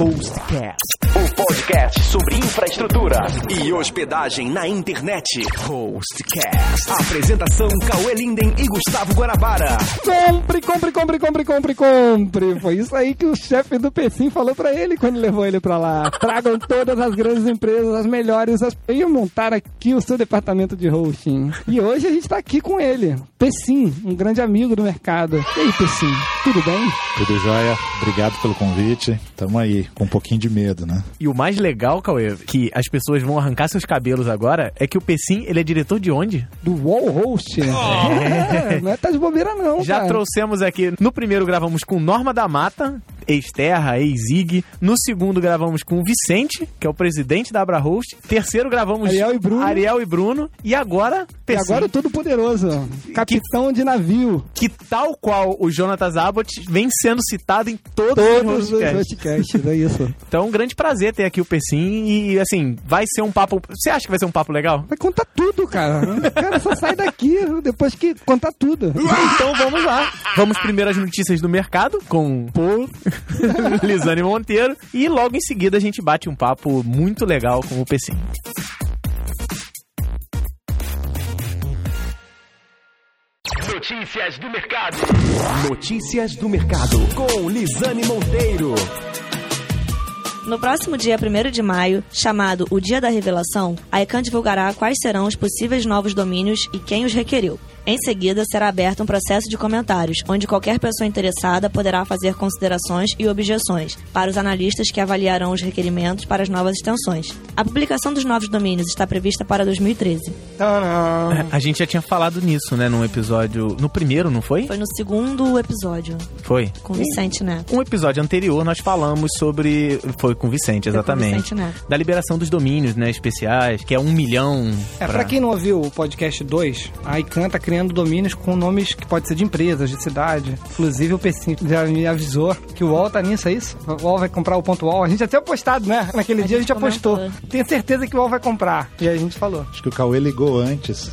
Hostcast. O podcast sobre infraestrutura e hospedagem na internet. Hostcast. Apresentação Cauê Linden e Gustavo Guanabara. Compre, compre, compre, compre, compre, compre. Foi isso aí que o chefe do Pecim falou pra ele quando levou ele pra lá. Tragam todas as grandes empresas, as melhores, as... e montar aqui o seu departamento de hosting. E hoje a gente tá aqui com ele, Pecim, um grande amigo do mercado. E aí, Pecim, tudo bem? Tudo jóia, obrigado pelo convite. Tamo aí, com um pouquinho de medo, né? E o mais legal, Cauê, que as pessoas vão arrancar seus cabelos agora, é que o Pecim, ele é diretor de onde? Do Wall Host. É, não é tá de bobeira não, Já cara. trouxemos aqui, no primeiro gravamos com Norma da Mata, ex-Terra, ex-Zig. No segundo gravamos com o Vicente, que é o presidente da Abra Host. Terceiro gravamos Ariel e Bruno. Ariel e Bruno. E agora, E Pecim, agora o Todo-Poderoso, capitão de navio. que tal qual o Jonatas Abbott vem sendo citado em todos, Todos os podcasts. é isso. Então, um grande prazer ter aqui o Pecim e, assim, vai ser um papo... Você acha que vai ser um papo legal? Vai contar tudo, cara. Cara, só sai daqui depois que contar tudo. Então vamos lá. Vamos primeiro às notícias do mercado com Paul, Lisane Monteiro e logo em seguida a gente bate um papo muito legal com o Pecim. Notícias do mercado. Notícias do mercado com Lisane Monteiro. No próximo dia 1 de maio, chamado o Dia da Revelação, a ICANN divulgará quais serão os possíveis novos domínios e quem os requeriu. Em seguida, será aberto um processo de comentários, onde qualquer pessoa interessada poderá fazer considerações e objeções para os analistas que avaliarão os requerimentos para as novas extensões. A publicação dos novos domínios está prevista para 2013. Tadã. A gente já tinha falado nisso, né, num episódio... No primeiro, não foi? Foi no segundo episódio, Foi. com o Vicente Neto. Um episódio anterior nós falamos sobre... Foi com o Vicente, Foi com o exatamente. Vicente Neto. Da liberação dos domínios, né, especiais, que é um milhão... É, pra quem não ouviu o podcast 2, a ICANN tá criando domínios com nomes que pode ser de empresas, de cidade. Inclusive o PC já me avisou que o UOL tá nisso, é isso? O UOL vai comprar o ponto UOL. A gente tinha apostado, né? Naquele A dia a gente gente apostou. comentou. Tenho certeza que o UOL vai comprar. E aí a gente falou. Acho que o Cauê ligou antes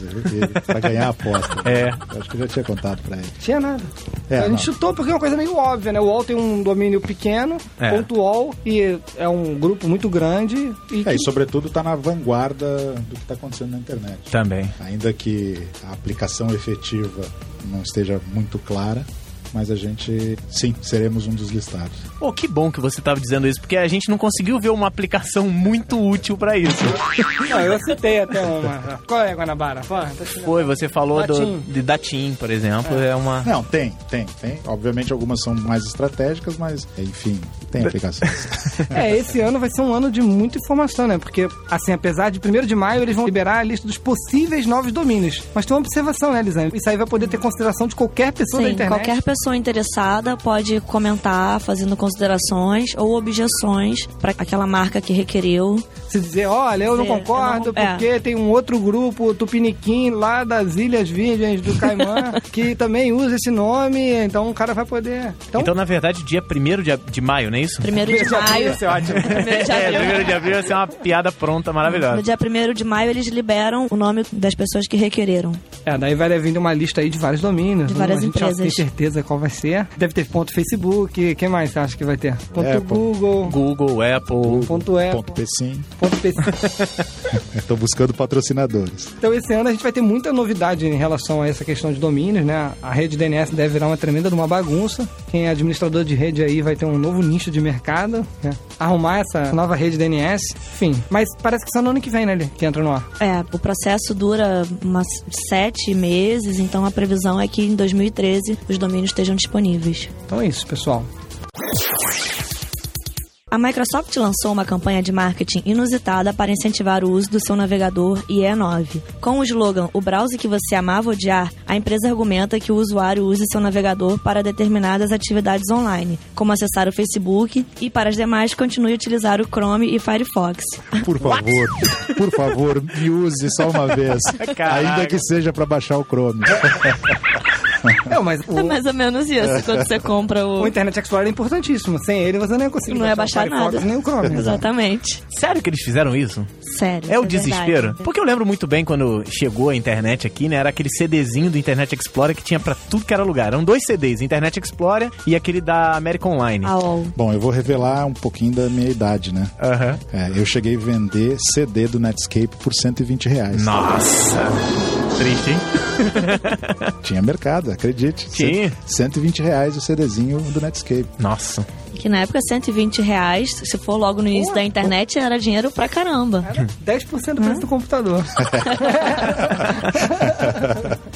pra ganhar a aposta. É. Acho que eu já tinha contado pra ele. Tinha nada. É, a gente não. chutou porque é uma coisa meio óbvia, né? O UOL tem um domínio pequeno, É. ponto UOL, e é um grupo muito grande. E É, que- e sobretudo tá na vanguarda do que tá acontecendo na internet. Também. Ainda que a aplicação efetiva não esteja muito clara, mas a gente, sim, seremos um dos listados. Pô, que bom que você tava dizendo isso, porque a gente não conseguiu ver uma aplicação muito útil pra isso. Não, eu citei até uma. Qual é, Guanabara? Fala, tá. Foi, você falou do, Datim. de Datim, por exemplo, é, uma... Não, tem, tem, tem. Obviamente algumas são mais estratégicas, mas, enfim, tem aplicações. É, esse ano vai ser um ano de muita informação, né? Porque, assim, apesar de 1 de maio, eles vão liberar a lista dos possíveis novos domínios. Mas tem uma observação, né, Lisane? Isso aí vai poder ter consideração de qualquer pessoa da Sim, internet. qualquer pessoa interessada pode comentar fazendo considerações ou objeções para aquela marca que requeriu. Se dizer, olha, eu não Dizer, concordo eu não- é. porque tem um outro grupo, o Tupiniquim, lá das Ilhas Virgens do Caimã, que também usa esse nome, então o cara vai poder... Então, Então, na verdade, dia 1 de, de maio, não é isso? Primeiro de maio. Isso é ótimo. Primeiro de É, abril. 1 de abril vai ser uma piada pronta, maravilhosa. No dia 1 de maio, eles liberam o nome das pessoas que requereram. É, daí vai vir uma lista aí de vários domínios. De várias a gente já empresas. tem certeza qual vai ser. Deve ter ponto Facebook, quem mais você acha que vai ter? Ponto Apple. Google, Google, Apple. ponto Apple, Ponto PSIM. ponto PC. Estou buscando patrocinadores. Então esse ano a gente vai ter muita novidade em relação a essa questão de domínios, né? A rede DNS deve virar uma tremenda de uma bagunça. Quem é administrador de rede aí vai ter um novo nicho de mercado, né? Arrumar essa nova rede DNS, enfim. Mas parece que só no ano que vem, né, Lê, que entra no ar. É, o processo dura umas sete meses, então a previsão é que em 2013 os domínios estejam disponíveis. Então é isso, pessoal. A Microsoft lançou uma campanha de marketing inusitada para incentivar o uso do seu navegador IE9. Com o slogan O browser que você amava odiar, a empresa argumenta que o usuário use seu navegador para determinadas atividades online, como acessar o Facebook, e para as demais continue a utilizar o Chrome e Firefox. Por favor, por favor, me use só uma vez. Caraca. Ainda que seja para baixar o Chrome. É, mas o, É mais ou menos isso, quando você compra o... o Internet Explorer é importantíssimo. Sem ele você não ia conseguir Não ia baixar o baixar nada. nem o Chrome. Exatamente. Sério que eles fizeram isso? Sério. É o verdade. desespero? Porque eu lembro muito bem quando chegou a internet aqui, né? Era aquele CDzinho do Internet Explorer que tinha pra tudo que era lugar. Eram dois CDs, Internet Explorer e aquele da American Online. A UOL. Bom, eu vou revelar um pouquinho da minha idade, né? Aham. É, eu cheguei a vender CD do Netscape por 120 reais. Nossa! Triste, hein? Tinha mercado, acredite. Tinha. 120 reais o CDzinho do Netscape. Nossa. Que na época 120 reais, se for logo no início da internet, era dinheiro pra caramba. Era 10% do preço do computador.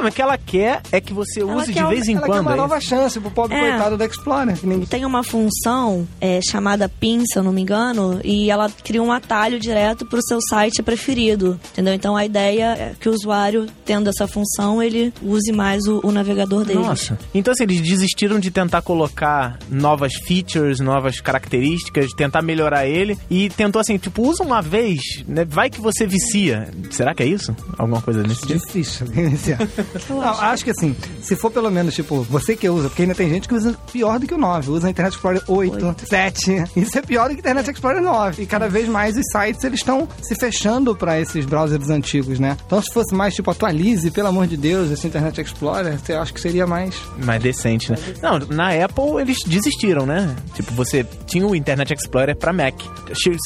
Tá, mas o que ela quer é que você Ela use quer de vez em Ela quer quando. uma é nova isso? chance pro pobre É. coitado do Explorer. Que ninguém... Tem uma função é, chamada PIN, se eu não me engano, e ela cria um atalho direto pro seu site preferido, entendeu? Então a ideia é que o usuário, tendo essa função, ele use mais o, o navegador deles. Nossa. Então, assim, eles desistiram de tentar colocar novas features, novas características, tentar melhorar ele e tentou assim, tipo, usa uma vez, né? Vai que você vicia. Será que é isso? Alguma coisa nesse tipo? Difícil. Não, acho que assim, se for pelo menos, tipo, você que usa, porque ainda tem gente que usa pior do que o 9, usa Internet Explorer 8, 7. Isso é pior do que Internet Explorer 9. E cada vez mais os sites eles estão se fechando para esses browsers antigos, né? Então se fosse mais tipo atualize, pelo amor de Deus, esse Internet Explorer, eu acho que seria mais Mais decente, né? Não, na Apple eles desistiram, né? Tipo, você tinha o Internet Explorer pra Mac.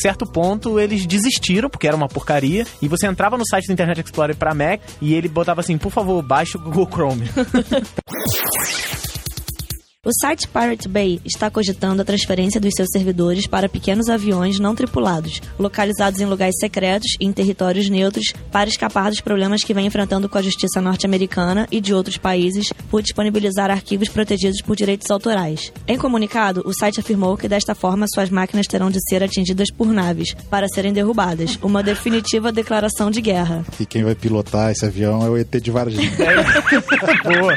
Certo ponto eles desistiram, porque era uma porcaria, e você entrava no site do Internet Explorer pra Mac e ele botava assim, por favor, baixe o Google Chrome. O site Pirate Bay está cogitando a transferência dos seus servidores para pequenos aviões não tripulados, localizados em lugares secretos e em territórios neutros, para escapar dos problemas que vem enfrentando com a justiça norte-americana e de outros países por disponibilizar arquivos protegidos por direitos autorais. Em comunicado, o site afirmou que desta forma suas máquinas terão de ser atingidas por naves para serem derrubadas, uma definitiva declaração de guerra. E quem vai pilotar esse avião é o ET de Varginha. Boa.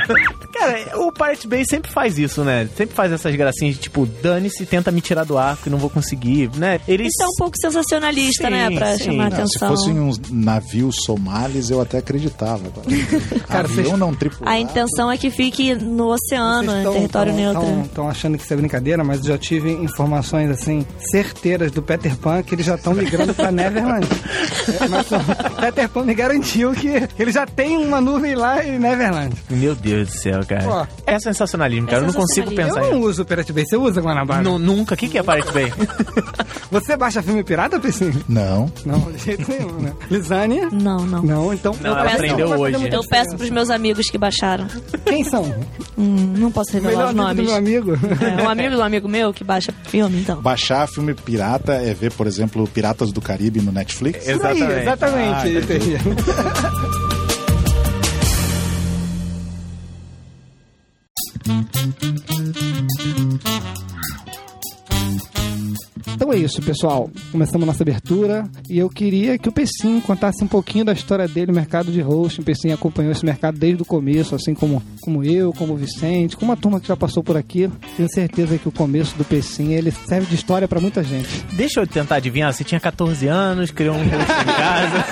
Cara, o Pirate Bay sempre faz isso, né? Sempre faz essas gracinhas de tipo, dane-se, tenta me tirar do arco e não vou conseguir, né? Eles. Isso é um pouco sensacionalista, Sim, né? Pra sim. chamar Não, atenção. se fossem uns navios somalis, eu até acreditava. Agora. Cara, avião vocês- não tripulado. A intenção é que fique no oceano, em tão- território tão- neutro. Estão achando que isso é brincadeira, mas eu já tive informações assim certeiras do Peter Pan que eles já estão migrando para Neverland. É, mas o Peter Pan me garantiu que ele já tem uma nuvem lá em Neverland. Meu Deus do céu, cara. É sensacionalismo, cara. é eu não consigo sensacionalismo. pensar Eu não uso o Pirate Bay, você usa Guanabara? Nu- Nunca. O que, que é Pirate Bay? Você baixa filme pirata, Pessinho? Não. Não, de jeito nenhum, né? Lisânia? Não, não. Não, então... Não, ela peço- aprendeu hoje. Eu peço pros meus amigos que baixaram. Quem são? Hum, não posso revelar melhor os amigo do nomes. meu amigo. É, um amigo do amigo meu que baixa filme, então. Baixar filme pirata é ver, por exemplo, Piratas do Caribe no Netflix. Isso aí, Exatamente. exatamente. Ah, isso, pessoal. Começamos nossa abertura e eu queria que o Pessim contasse um pouquinho da história dele no mercado de hosting. O Pessim acompanhou esse mercado desde o começo, assim como, como eu, como o Vicente, como a turma que já passou por aqui. Tenho certeza que o começo do Pessim ele serve de história para muita gente. Deixa eu tentar adivinhar. Você tinha 14 anos, criou um rosto em casa.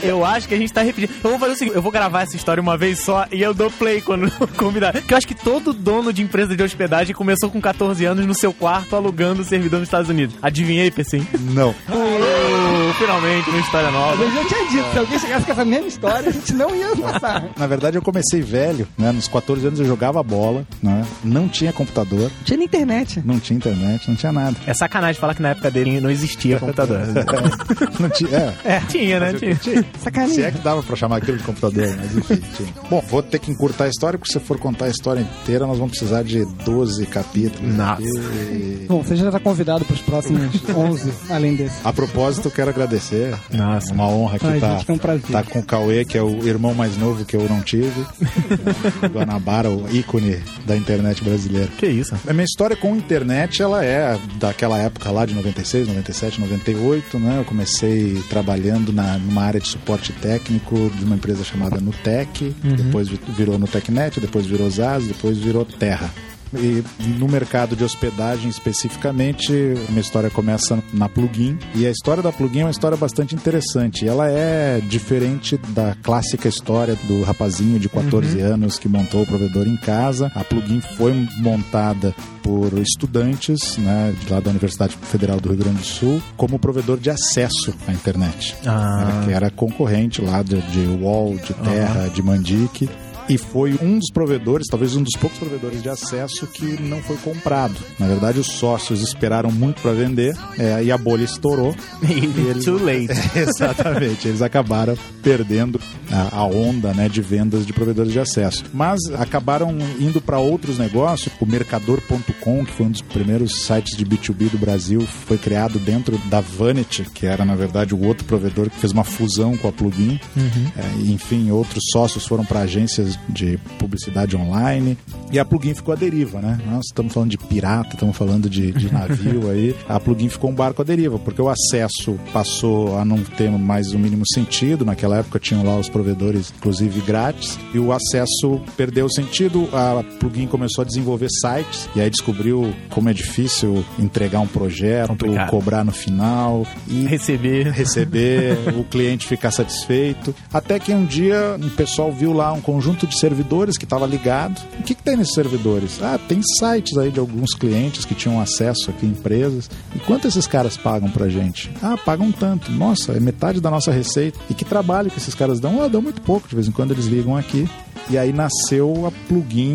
eu acho que a gente tá repetindo. Eu vou fazer o seguinte: eu vou gravar essa história uma vez só e eu dou play quando convidar. Porque eu acho que todo dono de empresa de hospedagem começou com 14 anos no seu quarto alugando o servidor nos Estados Unidos. Adivinhei, Pessim? Não. Oh, finalmente, uma história nova. Eu já tinha dito, se alguém chegasse com essa mesma história, a gente não ia passar. Na verdade, eu comecei velho, né? Nos 14 anos eu jogava bola, né? Não tinha computador, Tinha na internet. não tinha internet, não tinha nada. É sacanagem falar que na época dele não existia computador. Não tinha, é. Tinha, né? Tinha. Sacaninha. Se é que dava pra chamar aquilo de computador, mas enfim. tinha. Bom, vou ter que encurtar a história, porque se for contar a história inteira, nós vamos precisar de 12 capítulos. Nossa. E, Bom, você já está convidado para os próximos 11, além desse. a propósito, eu quero agradecer. Nossa. É uma honra aqui Ai, estar gente, é um prazer. tá com o Cauê, que é o irmão mais novo que eu não tive. Guanabara, o ícone da internet brasileira. Que isso? A minha história com internet, ela é daquela época lá de 96, 97, 98, né? Eu comecei trabalhando na, numa área de suporte técnico de uma empresa chamada Nutec, depois vi- virou Nutecnet, depois virou Zaz, depois virou Terra. E no mercado de hospedagem especificamente, a minha história começa na Plugin. E a história da Plugin é uma história bastante interessante. Ela é diferente da clássica história do rapazinho de 14 anos que montou o provedor em casa. A Plugin foi montada por estudantes né, de lá da Universidade Federal do Rio Grande do Sul como provedor de acesso à internet. Ah. Que era concorrente lá de, de UOL, de Terra, de Mandic. E foi um dos provedores, talvez um dos poucos provedores de acesso que não foi comprado. Na verdade, os sócios esperaram muito para vender é, e a bolha estourou. eles- Too late. Exatamente, eles acabaram perdendo a, a onda né, de vendas de provedores de acesso. Mas acabaram indo para outros negócios. O Mercador.com, que foi um dos primeiros sites de B2B do Brasil, foi criado dentro da Vanity, que era na verdade o outro provedor que fez uma fusão com a Plugin. É, e, enfim, outros sócios foram para agências de publicidade online. E a Plugin ficou à deriva, né? Nós estamos falando de pirata, estamos falando de, de navio aí. A Plugin ficou um barco à deriva, porque o acesso passou a não ter mais o mínimo sentido. Naquela época tinham lá os provedores, inclusive grátis, e o acesso perdeu o sentido. A Plugin começou a desenvolver sites, e aí descobriu como é difícil entregar um projeto, Complicado. cobrar no final. E Receber. receber, o cliente ficar satisfeito. Até que um dia um pessoal viu lá um conjunto de servidores que estava ligado. O que, que tem nesses servidores? Ah, tem sites aí de alguns clientes que tinham acesso aqui, empresas. E quanto esses caras pagam pra gente? Ah, pagam tanto. Nossa, é metade da nossa receita. E que trabalho que esses caras dão? Ah, dão muito pouco. De vez em quando eles ligam aqui. E aí nasceu a plugin.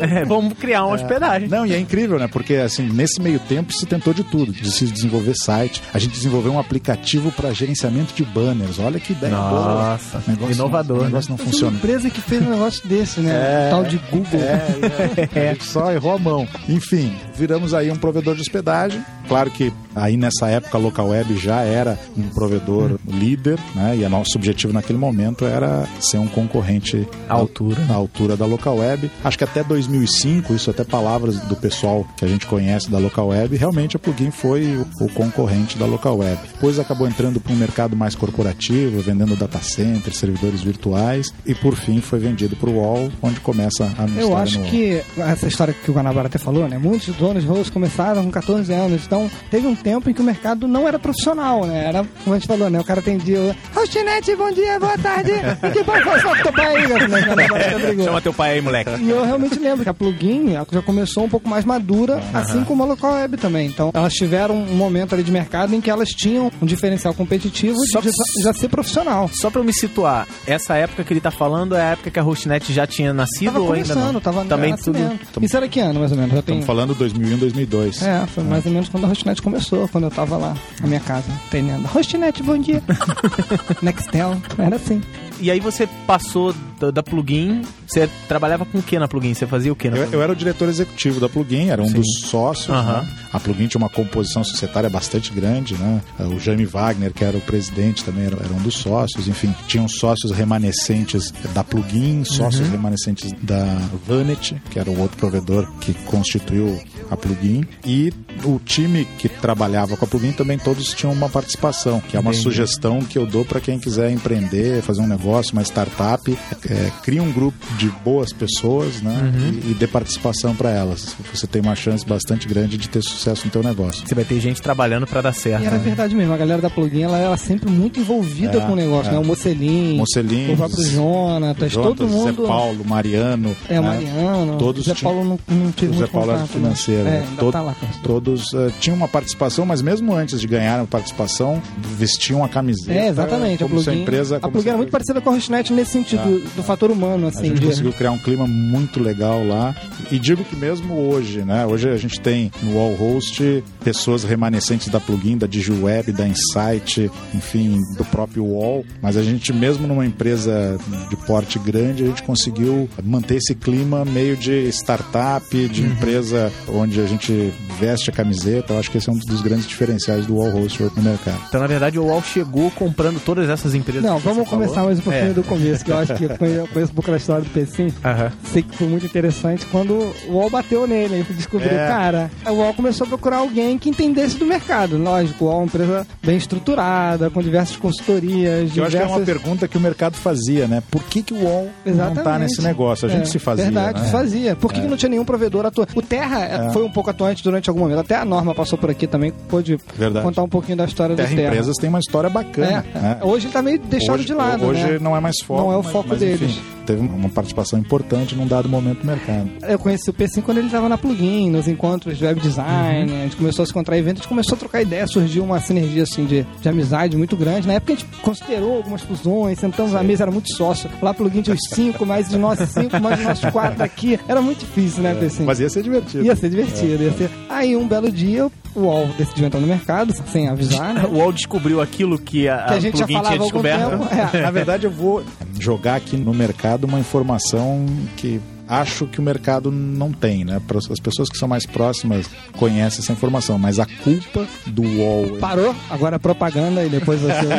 É, vamos criar uma hospedagem. Não, e é incrível, né? Porque assim, nesse meio tempo se tentou de tudo, de se desenvolver site. A gente desenvolveu um aplicativo para gerenciamento de banners. Olha que ideia boa. Nossa, O negócio inovador, Não, o né? negócio não Tem uma funciona. empresa que fez um negócio desse, né? É. Tal de Google. É, é, a gente só errou a mão. Enfim, viramos aí um provedor de hospedagem. Claro que aí nessa época a Local Web já era um provedor líder, né? E o nosso objetivo naquele momento era ser um concorrente À altura. à altura da Local Web. Acho que até 2005, isso até palavras do pessoal que a gente conhece da Local Web, realmente a Plugin foi o, concorrente da Local Web. Depois acabou entrando para um mercado mais corporativo, vendendo data center, servidores virtuais e por fim foi vendido para o UOL, onde começa a minha Eu acho que essa história que o Guanabara até falou, né? Muitos donos de hosts começaram com 14 anos. Então, teve um tempo em que o mercado não era profissional, né? Era, como a gente falou, né? O cara atendia o Hostnet, bom dia, boa tarde. E que bom que teu pai aí, né? Chama teu pai aí, moleque. E eu realmente lembro que a plugin já começou um pouco mais madura, assim como a local web também. Então, elas tiveram um momento ali de mercado em que elas tinham um diferencial competitivo de Só- já, já ser profissional. Só pra eu me situar, essa época que ele tá falando é a época que a Hostnet já tinha nascido Tava ou ainda não? começando, tava Também tudo. nascimento. Isso era que ano, mais ou menos? Já tem... Estamos falando 2001, 2002. É, foi mais ou menos quando a Hostnet começou, quando eu tava lá na minha casa, treinando. Hostnet, bom dia. Nextel, era assim. E aí você passou da, da plugin, você trabalhava com o que na plugin? Você fazia o que na Eu, plugin? eu era o diretor executivo da Plugin, era um Sim. dos sócios. Aham. né? A Plugin tinha uma composição societária bastante grande, né? O Jaime Wagner, que era o presidente, também era, era um dos sócios. Enfim, tinham sócios remanescentes da Plugin, sócios Uhum. remanescentes da Vanity, que era o outro provedor que constituiu a Plugin. E o time que trabalhava com a Plugin também todos tinham uma participação, que é uma Entendi. sugestão que eu dou para quem quiser empreender, fazer um negócio, uma startup. É, cria um grupo de boas pessoas, né? Uhum. E, e dê participação para elas. Você tem uma chance bastante grande de ter sucesso no teu negócio. Você vai ter gente trabalhando pra dar certo. E era né? verdade mesmo, a galera da plugin, ela era sempre muito envolvida É, com o negócio, é. né? O Mocelin, Mocelin, o próprio Jonatas, Jonatas, todo mundo... Zé Paulo, Mariano. É, o né? Mariano, Todos o Zé Paulo não, não tive O Zé muito Paulo era contato, financeiro. né? né? É, ainda Todo- tá lá. Todos eh, tinham uma participação, mas mesmo antes de ganhar a participação, vestiam a camiseta. É, exatamente. Como a plugin, empresa. a plugin era muito parecida com a nesse sentido, do, do fator humano, A assim. gente de- conseguiu criar um clima muito legal lá. E digo que mesmo hoje, né? Hoje a gente tem no Wall Host pessoas remanescentes da plugin, da DigiWeb, da Insight, enfim, do próprio Wall. Mas a gente, mesmo numa empresa de porte grande, a gente conseguiu manter esse clima meio de startup, de empresa onde a gente veste a camiseta. Eu acho que esse é um dos grandes diferenciais do Wall Host no mercado. Então, na verdade, o UOL chegou comprando todas essas empresas. Não, vamos falou. começar mais um pouquinho do começo, que eu acho que eu conheço, um pouco da história do PC. Aham. Sei que foi muito interessante quando o UOL bateu nele. Aí descobriu, É. cara, o UOL começou a procurar alguém que entendesse do mercado. Lógico, o UOL é uma empresa bem estruturada, com diversas consultorias, Eu acho que é uma diversas... pergunta que o mercado fazia, né? Por que, que o UOL não tá Exatamente. nesse negócio? A gente É, se fazia. Verdade, né? fazia. Por que, É. que não tinha nenhum provedor atuante? O Terra eh, foi um pouco atuante durante algum momento. Até a Norma passou por aqui também, pôde Verdade. contar um pouquinho da história Terra do Terra. Empresas tem uma história bacana. É, né? Hoje ele tá meio deixado hoje, de lado, Hoje né? Não é mais foco. Não é o mas- foco mas, deles. enfim, teve uma participação importante num dado momento do mercado. Eu conheci o P5 quando ele estava na plugin, nos encontros de web design, Uhum. a gente começou a se encontrar em eventos, a gente começou a trocar ideia, surgiu uma sinergia assim de, de amizade muito grande. Na época a gente considerou algumas fusões, sentamos à mesa, era muito sócio. Lá plugin tinha os cinco, mais os nossos cinco, mais os nossos quatro aqui. Era muito difícil, né, P5? É, Mas ia ser divertido. Ia ser divertido, ia ser. Aí um belo dia o UOL decidiu entrar no mercado, sem avisar, né? O UOL descobriu aquilo que a, Que a gente já falava tinha descoberto. tempo. É. Na verdade, eu vou jogar aqui no mercado uma informação que acho que o mercado não tem, né? Para As pessoas que são mais próximas conhecem essa informação, mas a culpa do UOL. Parou, agora é propaganda e depois você.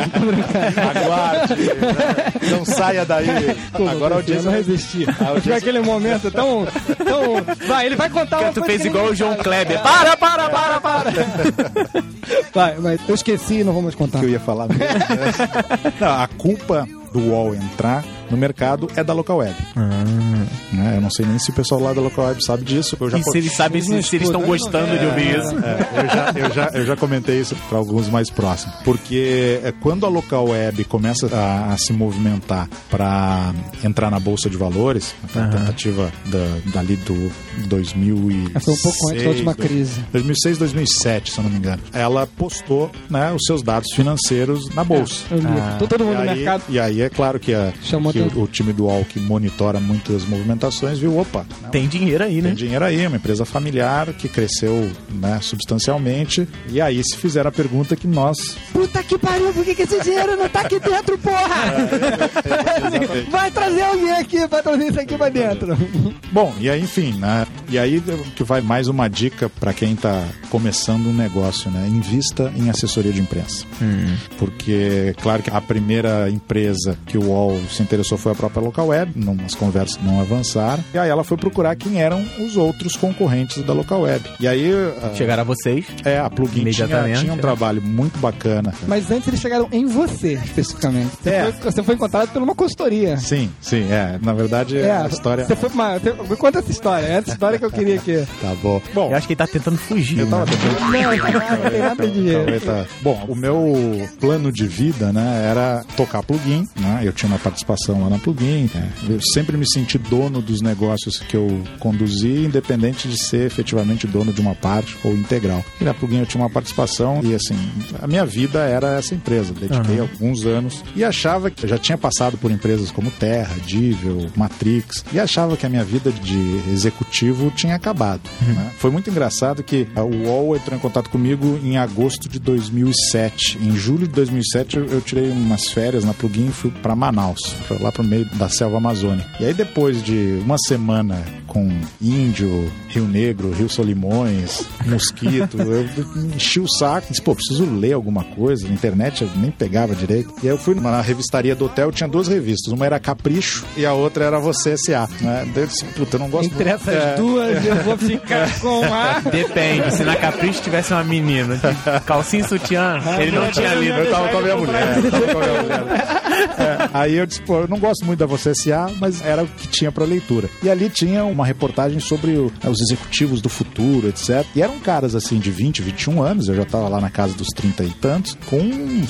Aguarde, né? não saia daí. Pô, Agora a eu audiência não resisti. A audiência- Foi aquele momento tão, tão. Vai, ele vai contar uma Tu coisa fez que igual o João. Kleber. Para, para, para, para. Vai, vai. Eu esqueci e não vou mais contar. que eu ia falar mesmo. né? Não, a culpa do UOL entrar no mercado é da local web. Né? Eu não sei nem se o pessoal lá da local web sabe disso. Eu já E se eles sabem se, se eles estão gostando de ouvir isso. É, eu, já, eu, já, eu já comentei isso para alguns mais próximos. Porque é, quando a local web começa a, a se movimentar para entrar na Bolsa de Valores, a tentativa da, dali do 2006... É, Foi um pouco antes da última crise. 2006, 2007, se eu não me engano. Ela postou né, os seus dados financeiros na Bolsa. Eu li. Tô todo mundo E no aí, mercado. e aí é claro que, a, Chamou que. O, o time do UOL que monitora muito as movimentações viu, opa, né, Tem dinheiro aí, tem né? dinheiro aí, uma empresa familiar que cresceu né, substancialmente. E aí se fizeram a pergunta que nós. Puta que pariu, por que, que esse dinheiro não tá aqui dentro, porra? exatamente. vai trazer alguém aqui pra trazer isso aqui pra dentro. Bom, e aí, enfim, né? E aí que vai mais uma dica para quem tá começando um negócio, né? Invista em assessoria de imprensa. Porque, claro que a primeira empresa que o UOL se interessou foi a própria Local Web, não, as conversas não avançaram. E aí ela foi procurar quem eram os outros concorrentes da Local Web. E aí. ah, Chegaram a vocês. É, a Plugin tinha, tinha um é. trabalho muito bacana. Mas antes eles chegaram em você, especificamente. Você, É. foi, você foi encontrado por uma consultoria. Sim, sim, é. Na verdade, É, a história. Você foi uma. Me conta essa história. É essa história que eu queria que. Tá bom. Bom, Eu acho que ele tá tentando fugir. eu tava né? tentando. Não, não, não tem nada de. Tá- Bom, o meu plano de vida, né, era tocar plugin, né? Eu tinha uma participação lá na plugin. né? Eu sempre me senti dono dos negócios que eu conduzi, independente de ser efetivamente dono de uma parte ou integral. E na plugin eu tinha uma participação e assim, a minha vida era essa empresa. Dediquei alguns anos e achava que eu já tinha passado por empresas como Terra, Divel, Matrix e achava que a minha vida de executivo tinha acabado. né? Foi muito engraçado que a UOL entrou em contato comigo em agosto de 2007. Em julho de 2007 eu, tirei umas férias na plugin e fui para Manaus, lá pro meio da selva amazônica. E aí depois de uma semana com índio, Rio Negro, Rio Solimões, mosquito, eu enchi o saco, disse, pô, preciso ler alguma coisa, na internet eu nem pegava direito. E aí eu fui na revistaria do hotel, tinha duas revistas, uma era Capricho e a outra era Você S.A. Né? Eu disse, puta, eu não gosto Entre muito- essas É, duas, eu vou ficar com a. Depende, se na Capricho tivesse uma menina de calcinha e sutiã, ele não tinha lido. Eu tava com a minha mulher. eu tava com a minha mulher. É, aí eu disse, pô, eu não gosto muito da Você S.A., mas era o que tinha pra leitura. E ali tinha uma reportagem sobre o- os executivos do futuro, etc. E eram caras assim de 20, 21 anos, eu já tava lá na casa dos 30 e tantos, com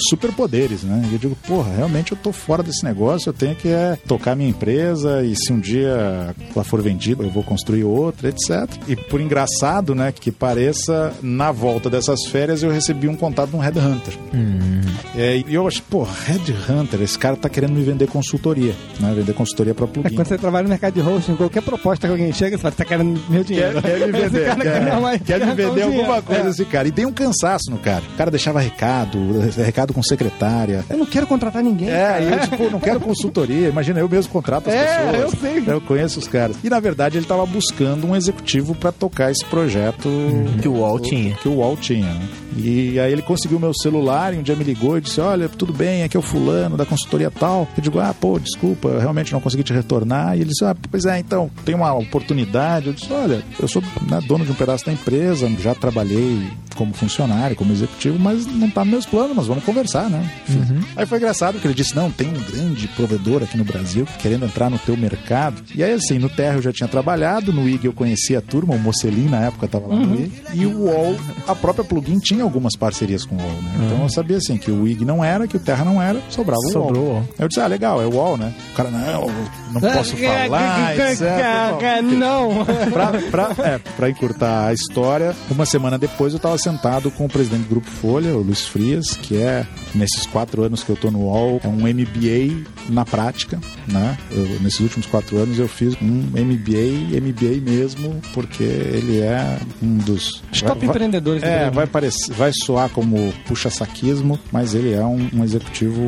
superpoderes, né? E eu digo, porra, realmente eu tô fora desse negócio, eu tenho que é, tocar minha empresa e se um dia ela for vendida, eu vou construir outra, etc. E por engraçado, né, que pareça, na volta dessas férias eu recebi um contato de um headhunter. É, e eu acho, pô, Red Hunter, esse cara tá querendo me vender consultoria, né? Vender consultoria pra É plugin. quando você trabalha no mercado de hosting, qualquer proposta que alguém chega e fala, tá querendo meu dinheiro. Quer, quer me Esse vender, cara quer, quer mais- quer me quer vender um dinheiro. alguma coisa É. esse cara. E tem um cansaço no cara. O cara deixava recado, recado com secretária. Eu não quero contratar ninguém. É, cara. eu, tipo, não quero consultoria. Imagina, eu mesmo contrato as É, pessoas. eu sei. Eu conheço os caras. E, na verdade, ele tava buscando um executivo pra tocar esse projeto... Que o UOL tinha. Que o UOL tinha, né? E aí ele conseguiu meu celular e um dia me ligou e disse, olha, tudo bem, aqui é o fulano da consultoria tal. Eu digo, ah, pô, desculpa, eu realmente não consegui te retornar. E ele disse, ah, pois é, então, tem uma oportunidade. Eu disse, olha, eu sou né, dono de um pedaço da empresa, já trabalhei como funcionário, como executivo, mas não tá nos meus planos, mas vamos conversar, né? Enfim. Aí foi engraçado que ele disse, não, tem um grande provedor aqui no Brasil querendo entrar no teu mercado. E aí, assim, no Terra eu já tinha trabalhado, no IG eu conhecia a turma, o Mocelin na época tava lá no IG, e o UOL, a própria plugin tinha algumas parcerias com o UOL, né? Então eu sabia, assim, que o IG não era, que o Terra não era, sobrava o UOL. Sobrou eu disse, ah, legal, é o UOL, né? O cara, não, não posso falar, etc. Não. Pra, pra, é, pra encurtar a história, uma semana depois eu estava sentado com o presidente do Grupo Folha, o Luiz Frias, que é, nesses quatro anos que eu tô no UOL, é um MBA na prática, né? Eu, nesses últimos quatro anos eu fiz um MBA, MBA mesmo, porque ele é um dos... Os top empreendedores do É, vai, parecer, vai soar como puxa-saquismo, mas ele é um, um executivo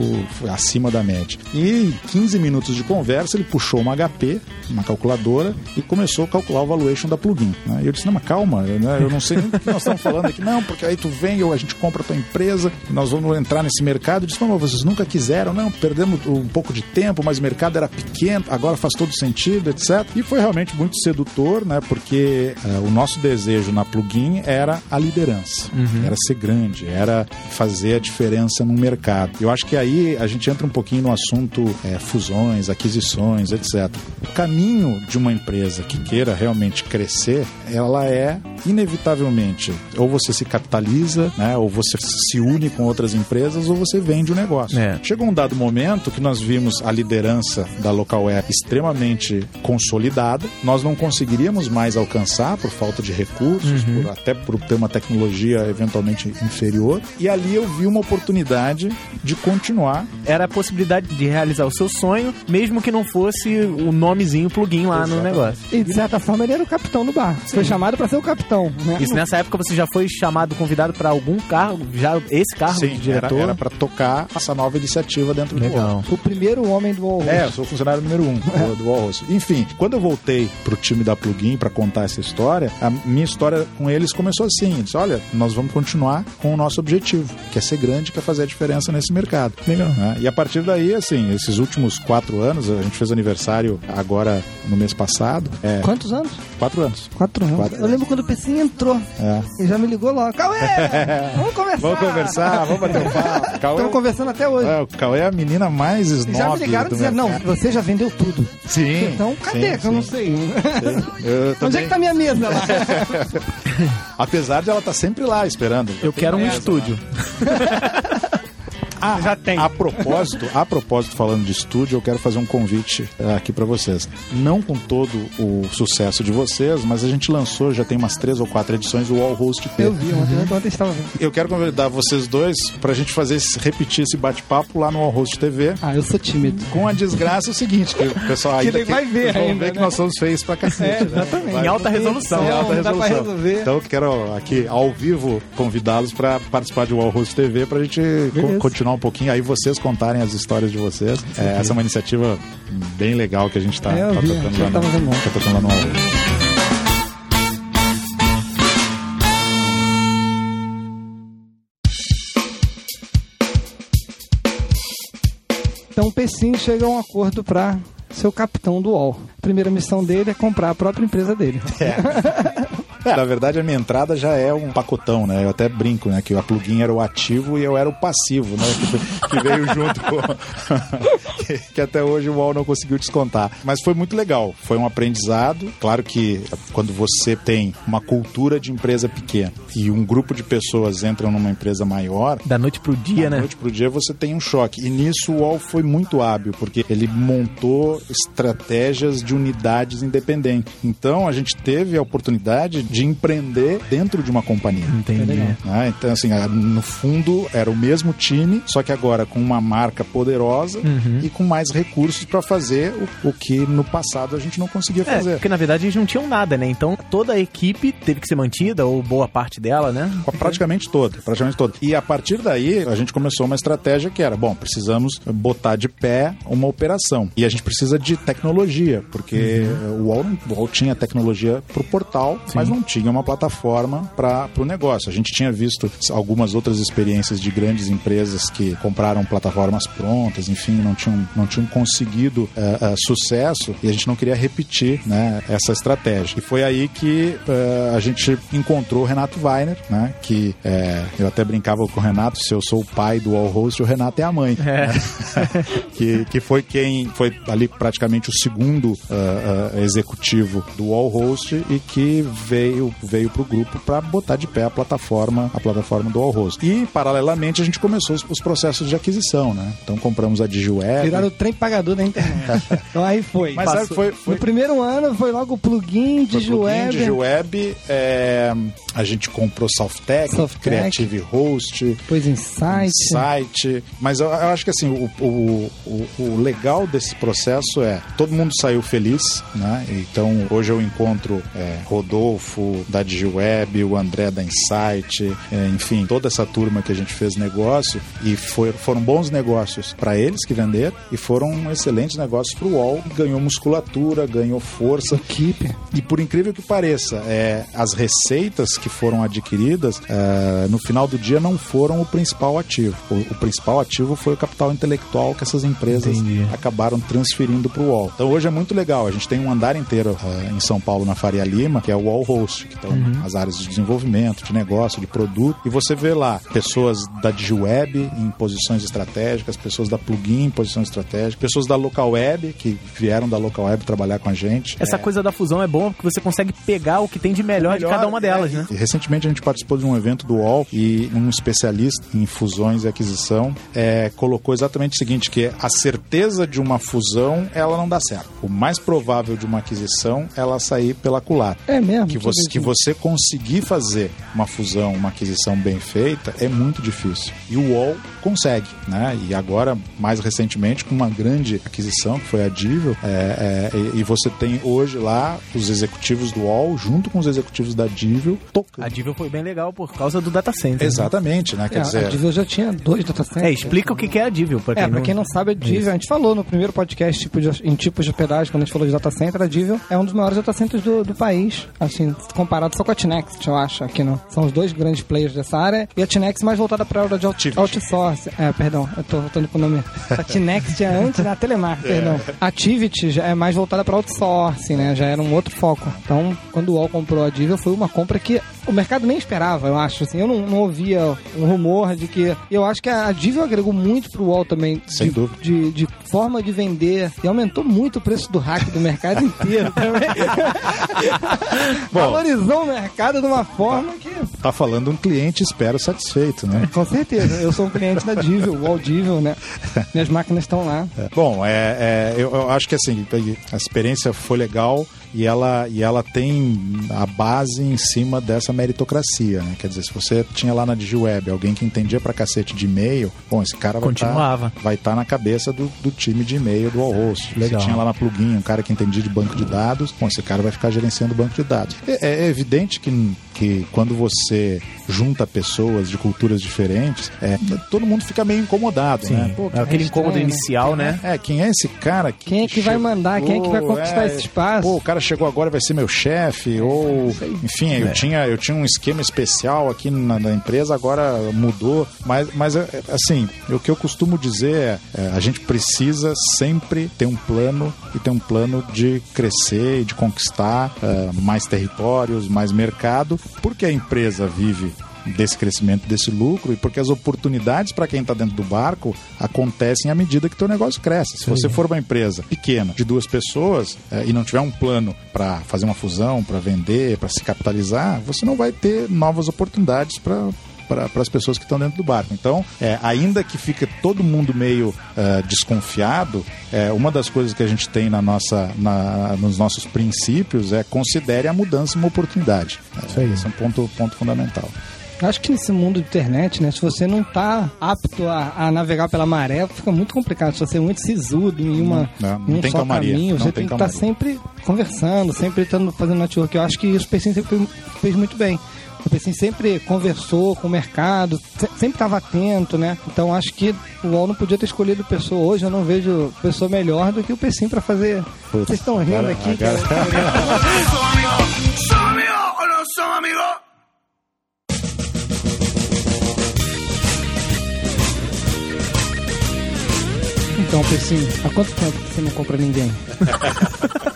acima da média. E 15 minutos de conversa, ele puxou uma HP, uma calculadora, e começou a calcular o valuation da plugin. né? E eu disse, não, mas calma, né? eu não sei nem o que nós estamos falando aqui. Não, porque aí tu vem, ou a gente compra a tua empresa, nós vamos entrar nesse mercado. Eu disse, mas vocês nunca quiseram, não, perdemos um pouco de tempo, mas o mercado era pequeno, agora faz todo sentido, etc. E foi realmente muito sedutor, né? Porque eh, o nosso desejo na plugin era a liderança, era ser grande, era fazer a diferença no mercado. Eu acho que aí a gente entra um pouquinho no assunto eh, fusões, aquisições, etc. O caminho de uma empresa que queira realmente crescer, ela é inevitavelmente ou você se capitaliza, né? Ou você se une com outras empresas, ou você vende o negócio. É. Chegou um dado momento que nós vimos a liderança da local web extremamente consolidada. Nós não conseguiríamos mais alcançar por falta de recursos, por- até por ter uma tecnologia eventualmente inferior. E ali eu vi uma oportunidade de continuar. Era a possibilidade de realizar o seu sonho, mesmo que não fosse o nomezinho plugin lá no negócio. E de certa forma ele era o capitão do bar. Foi chamado pra ser o capitão. Né? Isso nessa época você já foi chamado, convidado pra algum cargo, já esse cargo de Sim, era, diretor. era para tocar essa nova iniciativa dentro do Legal. O primeiro homem do Wall É, eu sou o funcionário número um do, do. Enfim, quando eu voltei pro time da Plugin para contar essa história, a minha história com eles começou assim. Eu disse, olha, nós vamos continuar com o nosso objetivo, que é ser grande, que é fazer a diferença nesse mercado. Legal. Né? E a partir daí, assim, esses últimos quatro anos, a gente fez aniversário agora no mês passado. É, Quantos anos? quatro anos. Quatro anos. Quatro Eu lembro quando o PC entrou. É. Ele já me ligou logo. Cauê! Vamos conversar! Vamos conversar, vamos bater um papo. Cauê, Estamos conversando até hoje. é, o Cauê é a menina mais E snob já me ligaram do dizendo, não, você já vendeu tudo. Sim. Então, cadê? sim, que eu não sim, sei. sim. Eu Onde também- é que tá minha mesa lá? Apesar de ela estar sempre lá esperando. Eu quero um mesa estúdio. Ah, Já tem. A propósito, a propósito, falando de estúdio, eu quero fazer um convite eh, aqui para vocês. Não com todo o sucesso de vocês, mas a gente lançou, já tem umas três ou quatro edições do Wall Host P. Eu vi, ontem, ontem estava vendo. Eu quero convidar vocês dois pra gente fazer esse- repetir esse bate-papo lá no Wall Host TV. Ah, eu sou tímido. Com a desgraça é o seguinte, que o pessoal Que ainda ele vai ver ainda, ver que né? nós somos feios pra cacete. É, exatamente. Vai- Em alta resolução. em alta resolução. Então eu quero aqui ao vivo convidá-los para participar de Wall Host TV pra gente co- continuar um pouquinho. Aí vocês contarem as histórias de vocês. É, essa é uma iniciativa bem legal que a gente tá, É, tá tocando lá no, tá tocando lá no. Então o Pecim chega a um acordo pra ser o capitão do UOL. A primeira missão dele é comprar a própria empresa dele. É, na verdade, a minha entrada já é um pacotão, né? Eu até brinco, né? Que a plugin era o ativo e eu era o passivo, né? Que, que veio junto com. que, que até hoje o UOL não conseguiu descontar. Mas foi muito legal. Foi um aprendizado. Claro que quando você tem uma cultura de empresa pequena e um grupo de pessoas entram numa empresa maior, Da noite pro dia, da né? noite pro dia você tem um choque. E nisso o UOL foi muito hábil, porque ele montou estratégias de unidades independentes. Então a gente teve a oportunidade de empreender dentro de uma companhia. Entendi. né? Então, assim, no fundo era o mesmo time, só que agora com uma marca poderosa Uhum. e com mais recursos para fazer o, o, que no passado a gente não conseguia é, fazer. Porque na verdade eles não tinham nada, né? Então toda a equipe teve que ser mantida, ou boa parte dela, né? Praticamente toda, praticamente toda. E a partir daí a gente começou uma estratégia que era, bom, precisamos botar de pé uma operação. E a gente precisa de tecnologia, porque uhum. o, UOL, o UOL tinha tecnologia para o portal, Sim. mas não tinha uma plataforma para o negócio. A gente tinha visto algumas outras experiências de grandes empresas que compraram plataformas prontas, enfim, não tinham, não tinham conseguido uh, uh, sucesso e a gente não queria repetir né, essa estratégia. E foi aí que uh, a gente encontrou o Renato Weiner, né, que eu até brincava com o Renato, se eu sou o pai do All Host, o Renato é a mãe. É. Né? que, que foi quem foi ali praticamente o segundo executivo do All Host e que veio veio para o grupo para botar de pé a plataforma a plataforma do All Host. E paralelamente a gente começou os, os processos de aquisição, né? Então compramos a DigiWeb. Viraram o trem pagador da internet. então aí foi. Mas sabe, foi, foi, No primeiro ano foi logo o plugin, DigiWeb. DigiWeb, é, a gente comprou Softtech, Softtech, Creative Host. Depois Insight. Insight. Mas eu, eu acho que assim, o, o, o, o, legal desse processo é todo mundo saiu feliz, né? Então hoje eu encontro é, Rodolfo da DigiWeb, o André da Insight, é, enfim, toda essa turma que a gente fez negócio e foi, foram bons negócios para eles que venderam e foram excelentes negócios para o UOL. Ganhou musculatura, ganhou força. Equipe. E por incrível que pareça, é, as receitas que foram adquiridas é, no final do dia não foram o principal ativo. O, o, principal ativo foi o capital intelectual que essas empresas Entendi. acabaram transferindo para o UOL. Então hoje é muito legal. A gente tem um andar inteiro é, em São Paulo, na Faria Lima, que é o UOL Host, que estão uhum. as áreas de desenvolvimento, de negócio, de produto. E você vê lá pessoas da DigiWeb em posições estratégicas, pessoas da Plugin em posições estratégicas, pessoas da Local Web, que vieram da Local Web trabalhar com a gente. Essa é... coisa da fusão é bom porque você consegue pegar o que tem de melhor, melhor de cada uma delas, é, né? E recentemente a gente participou de um evento do UOL e um especialista em fusões e aquisição é, colocou exatamente o seguinte, que a certeza de uma fusão, ela não dá certo. O mais provável de uma aquisição, ela sair pela culatra. É mesmo? Que você, que você conseguir fazer uma fusão, uma aquisição bem feita, é muito difícil. E o UOL consegue, né? E agora, mais recentemente, com uma grande aquisição, que foi a Divel, é, é, e você tem hoje lá os executivos do UOL, junto com os executivos da Divel, tocando. A Divel foi bem legal por causa do data center. Né? Exatamente, né? Quer é, dizer... A Divel já tinha dois data centers. É, explica o que é a Divel. Pra quem é, não... pra quem não sabe, a Divel, a gente falou no primeiro podcast tipo de, em tipos de hospedagem, quando a gente falou de data center, a Divel é um dos maiores data centers do, do país, assim, comparado só com a Tinext, eu acho, aqui no, são os dois grandes players dessa área, e a Tinext mais voltada para a área de outsourcing. É, perdão, eu tô voltando com o nome. A Tinext é antes, né? A Telemar, é. perdão. Activity já é mais voltada para outsourcing, né? Já era um outro foco. Então, quando o UOL comprou a Divel, foi uma compra que o mercado nem esperava, eu acho. Assim, eu não, não ouvia um rumor de que. Eu acho que a Divel agregou muito pro UOL também. Sem de, dúvida. De, de, forma de vender. E aumentou muito o preço do hack do mercado inteiro também. Valorizou o mercado de uma forma que. Tá falando um cliente, espero, satisfeito, né? Com certeza. Eu sou um cliente da Divel, UOL Divel, né? Minhas máquinas estão lá. É. Bom, é, é eu, eu acho que assim, a experiência foi legal e ela, e ela tem a base em cima dessa meritocracia, né? Quer dizer, se você tinha lá na DigiWeb alguém que entendia pra cacete de e-mail, bom, esse cara vai estar vai tá na cabeça do, do time de e-mail do Allhost. Legal. Se tinha lá na plugin um cara que entendia de banco de dados, bom, esse cara vai ficar gerenciando o banco de dados. É, é evidente que que quando você junta pessoas de culturas diferentes, é, todo mundo fica meio incomodado, Sim. né? Pô, é aquele incômodo inicial, né? É, quem é esse cara? Que quem é que chegou, vai mandar? Quem é que vai conquistar é, esse espaço? Pô, o cara chegou agora vai ser meu chefe, ou enfim, eu, é. tinha, eu tinha um esquema especial aqui na, na, empresa, agora mudou. Mas, mas é, assim, o que eu costumo dizer é, é a gente precisa sempre ter um plano e ter um plano de crescer e de conquistar uh, mais territórios, mais mercado porque a empresa vive desse crescimento, desse lucro e porque as oportunidades para quem está dentro do barco acontecem à medida que teu negócio cresce. Se você for uma empresa pequena de duas pessoas é, e não tiver um plano para fazer uma fusão, para vender, para se capitalizar, você não vai ter novas oportunidades para para as pessoas que estão dentro do barco. Então, é, ainda que fique todo mundo meio uh, desconfiado, é, uma das coisas que a gente tem na nossa, na, nos nossos princípios é considere a mudança uma oportunidade. É, esse é um ponto, ponto fundamental. Acho que nesse mundo de internet, né? Se você não tá apto a, a navegar pela maré, fica muito complicado. Se você é muito sisudo em, uma, Não, não um só calmaria, caminho, você tem que estar calmaria. sempre conversando, sempre tentando fazendo network. Eu acho que isso o PC sempre fez muito bem. O PC sempre conversou com o mercado, se- sempre estava atento, né? Então acho que o UOL não podia ter escolhido pessoa hoje. Eu não vejo pessoa melhor do que o PC para fazer. Putz, Vocês estão rindo agora- aqui. que agora- Então, PC, há quanto tempo você não compra ninguém?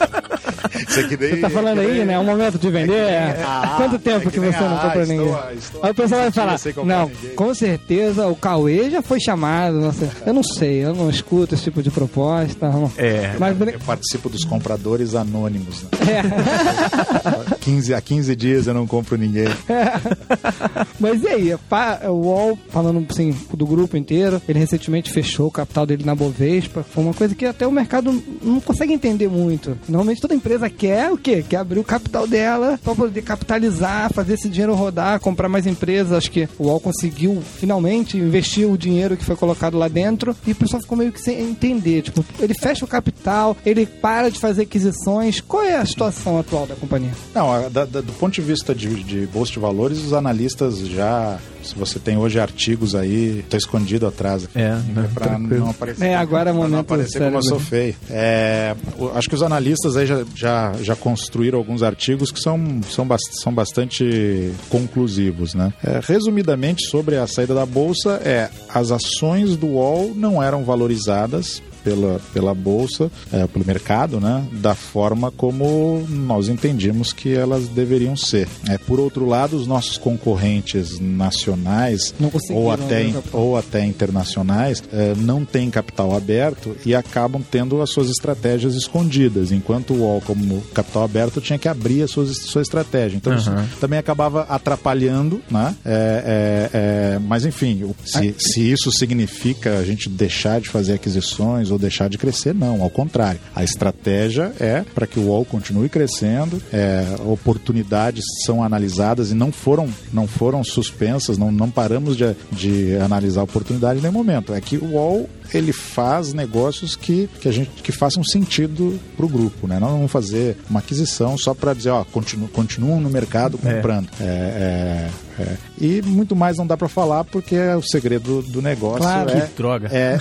Aqui daí- Você tá falando aí, né? É um momento de vender. É. Ah, Quanto tempo é que que nem- você não compra estou- ninguém? estou Aí o pessoal vai falar, não, ninguém. com certeza o Cauê já foi chamado. não sei. Eu não sei, eu não escuto esse tipo de proposta. É. Mas, Eu participo dos compradores anônimos. Né? é. 15, há 15 dias eu não compro ninguém. Mas e aí, o UOL, falando assim, do grupo inteiro, ele recentemente fechou o capital dele na Bovespa. Foi uma coisa que até o mercado não consegue entender muito. Normalmente toda empresa quer o quê? Quer abrir o capital dela para poder capitalizar, fazer esse dinheiro rodar, comprar mais empresas. Acho que o UOL conseguiu finalmente investir o dinheiro que foi colocado lá dentro e o pessoal ficou meio que sem entender. Tipo, ele fecha o capital, ele para de fazer aquisições. Qual é a situação atual da companhia? Não, a- da- da- do ponto de vista de, de bolsa de valores, os analistas já. Se você tem hoje artigos aí, tô escondido atrás. aqui, É, né, não, pra tranquilo. não aparecer. É, agora é pra não momento aparecer como eu sou feio. É, o- acho que os analistas aí já, já, já construíram alguns artigos que são, são, bas- são bastante conclusivos, né? É, resumidamente, sobre a saída da bolsa, é as ações do UOL não eram valorizadas pela, pela bolsa, é, pelo mercado, né, da forma como nós entendíamos que elas deveriam ser. É, por outro lado, os nossos concorrentes nacionais ou até, in- capital. ou até internacionais é, não têm capital aberto e acabam tendo as suas estratégias escondidas, enquanto o UOL, como capital aberto, tinha que abrir a sua, sua estratégia. Então, isso Uhum. também acabava atrapalhando, né? É, é, é, mas, enfim, se, se isso significa a gente deixar de fazer aquisições ou deixar de crescer, não, ao contrário. A estratégia é para que o UOL continue crescendo, é, oportunidades são analisadas e não foram, não foram suspensas, não, não paramos de, de analisar oportunidade em nenhum momento. É que o UOL ele faz negócios que, que a gente que façam sentido para o grupo, né? Não vamos fazer uma aquisição só para dizer, ó, continu, continuam no mercado comprando. É, é, é. E muito mais não dá para falar porque é o segredo do negócio Claro. é, Que droga. é,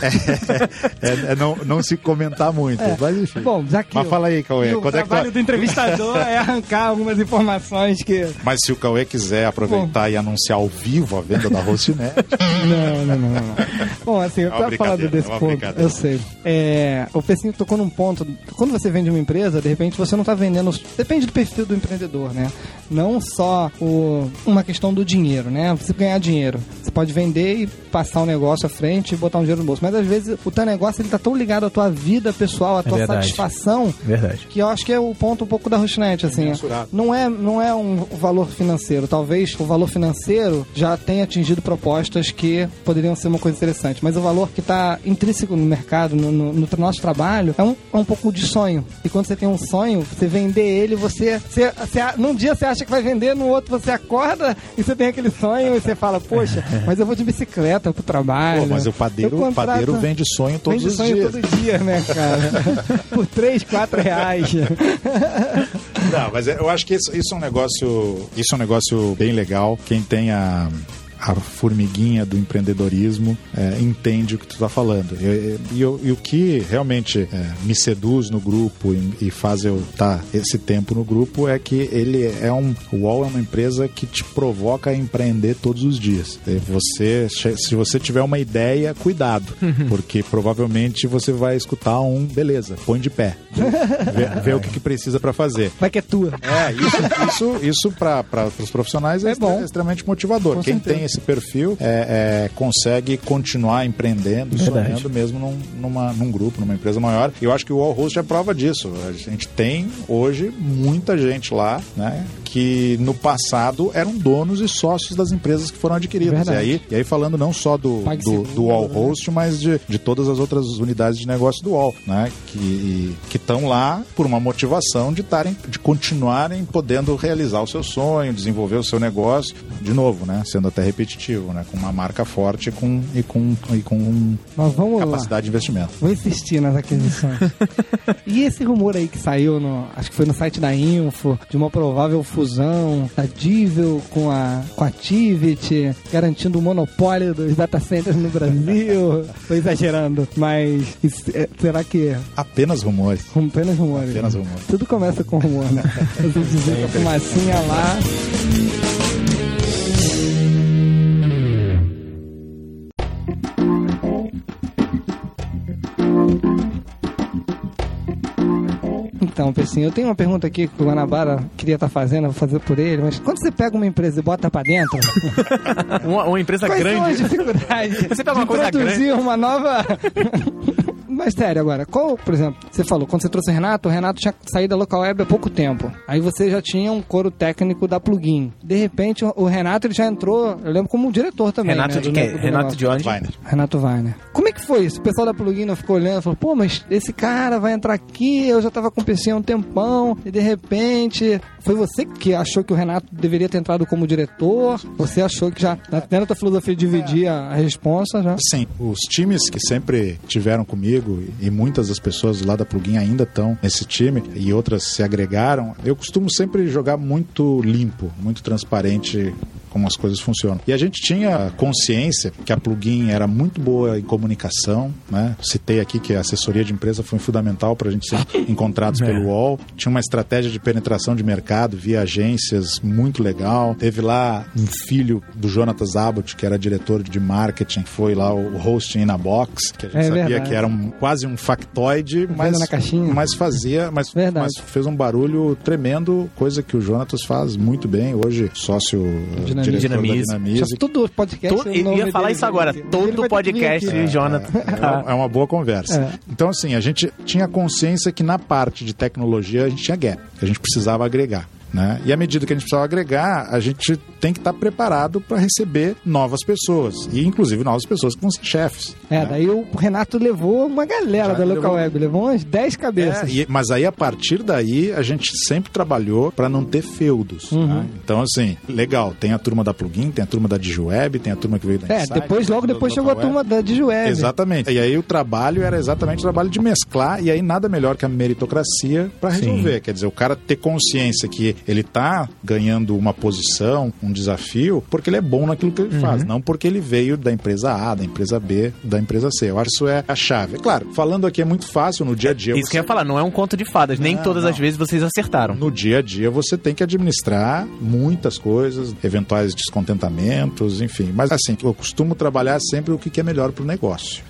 é, é- é não, não se comentar muito. Mas enfim. Bom, já que Mas fala aí, Cauê. o é que trabalho tu- do entrevistador é arrancar algumas informações que... Mas se o Cauê quiser aproveitar e anunciar ao vivo a venda da Hostnet, Não, não, não, não. Bom, assim, tava falando brincadeira, desse é ponto, eu sei. É, o Pecinho tocou num ponto. Quando você vende uma empresa, de repente você não tá vendendo. Depende do perfil do empreendedor, né? Não só o, uma questão do dinheiro, né? Você ganhar dinheiro. Você pode vender e passar o negócio à frente e botar um dinheiro no bolso. Mas às vezes o teu negócio ele tá tão ligado à tua vida pessoal, à tua verdade. satisfação, Verdade. que eu acho que é o ponto um pouco da Rochnet, assim. Mensurável. Não é, não é um valor financeiro. Talvez o valor financeiro já tenha atingido propostas que poderiam ser uma coisa interessante. Mas o valor que está intrínseco no mercado, no, no- no nosso trabalho, é um, é um pouco de sonho. E quando você tem um sonho, você vender ele, você, você, você- Num dia você acha que vai vender, no outro você acorda e você tem aquele sonho e você fala, poxa, mas eu vou de bicicleta pro trabalho. pô, mas o padeiro, o contrato- padeiro vende sonho todos Vende os sonho dias. todo dia, né, cara? Por 3, 4 reais. Não, mas eu acho que isso, isso é um negócio, isso é um negócio bem legal. Quem tem a a formiguinha do empreendedorismo é, entende o que tu está falando. E, e- e o- e o que realmente é, me seduz no grupo e, e faz eu estar esse tempo no grupo é que ele é um. O UOL é uma empresa que te provoca a empreender todos os dias. E Você, se você tiver uma ideia, cuidado, porque provavelmente você vai escutar um beleza, põe de pé, vê, vê o que, que precisa para fazer. Vai que é tua. É, isso, isso, isso para os profissionais é, É bom. extre- extremamente motivador. Com Quem certeza. tem esse perfil é, é, consegue continuar empreendendo, Verdade. sonhando mesmo num, numa, num grupo, numa empresa maior. E eu acho que o All Host é prova disso. A gente tem hoje muita gente lá, né? Que no passado eram donos e sócios das empresas que foram adquiridas. E aí, e aí falando não só do, do, do Wall né? Host, mas de, de todas as outras unidades de negócio do Wall, né? Que estão lá por uma motivação de, tarem, de continuarem podendo realizar o seu sonho, desenvolver o seu negócio, de novo, né? Sendo até repetitivo, né? Com uma marca forte e com, e com, e com vamos lá. capacidade de investimento. Vou insistir nas aquisições. e esse rumor aí que saiu, no, acho que foi no site da Info, de uma provável fusão da Diesel com a, com a Tivit, garantindo o monopólio dos data centers no Brasil. Tô exagerando, mas isso- é, será que Apenas rumores. rum- apenas rumores? Apenas rumores. Tudo começa com rumor, né? Você dizer que a fumacinha lá... Então, Pecinho, eu tenho uma pergunta aqui que o Guanabara queria estar fazendo, eu vou fazer por ele, mas quando você pega uma empresa e bota pra dentro, Uma, uma empresa quais são as grande. dificuldades Você pega uma coisa produzir uma nova... Mas sério agora, qual, por exemplo, você falou, quando você trouxe o Renato, o Renato tinha saído da local web há pouco tempo. Aí você já tinha um coro técnico da plugin. De repente, o- Renato ele já entrou, eu lembro como diretor também. Renato né, de quem? Renato negócio. de onde? Weiner. Renato Weiner. Como é que foi isso? O pessoal da plugin não ficou olhando e falou, pô, mas esse cara vai entrar aqui, eu já tava com o PC há um tempão, e de repente. Foi você que achou que o Renato deveria ter entrado como diretor? Você achou que já. Tá tendo a tua filosofia de dividir a, a responsa já? Sim, os times que sempre tiveram comigo e muitas das pessoas lá da plugin ainda estão nesse time e outras se agregaram, eu costumo sempre jogar muito limpo, muito transparente como as coisas funcionam. E a gente tinha consciência que a plugin era muito boa em comunicação, né? Citei aqui que a assessoria de empresa foi fundamental para a gente ser encontrados pelo UOL. Tinha uma estratégia de penetração de mercado via agências muito legal. Teve lá um filho do Jonatas Abbott, que era diretor de marketing, foi lá o hosting na box, que a gente É sabia verdade. que era um, quase um factoide, mas, na caixinha. mas fazia, mas, mas fez um barulho tremendo, coisa que o Jonatas faz muito bem. Hoje, sócio eh, Dinamize. Já todo podcast. Todo, o eu ia falar isso agora. Todo podcast, aqui. Jonathan. É uma- é uma boa conversa. É. Então, assim, a gente tinha consciência que na parte de tecnologia a gente tinha gap, que a gente precisava agregar. Né? E à medida que a gente precisava agregar, a gente tem que estar preparado para receber novas pessoas. E inclusive novas pessoas que vão ser chefes. É, né? daí o Renato levou uma galera Já da local levou- web, levou umas 10 É, cabeças. e- mas aí a partir daí a gente sempre trabalhou para não ter feudos. Uhum. né? Então, assim, legal, tem a turma da plugin, tem a turma da DigiWeb, tem a turma que veio da É, Insight, depois, logo depois chegou a turma da DigiWeb. Exatamente. E aí o trabalho era exatamente o trabalho de mesclar, e aí nada melhor que a meritocracia para resolver. Quer dizer, o cara ter consciência que ele tá ganhando uma posição, um desafio, porque ele é bom naquilo que ele Uhum. faz, não porque ele veio da empresa A, da empresa B, da empresa C. Eu acho que isso é a chave. É Claro, falando aqui é muito fácil no dia a dia. Isso você- que eu ia falar, não é um conto de fadas. Nem Não, todas não. as vezes vocês acertaram. no dia a dia você tem que administrar muitas coisas, eventuais descontentamentos, enfim. Mas assim, eu costumo trabalhar sempre o que é melhor para o negócio.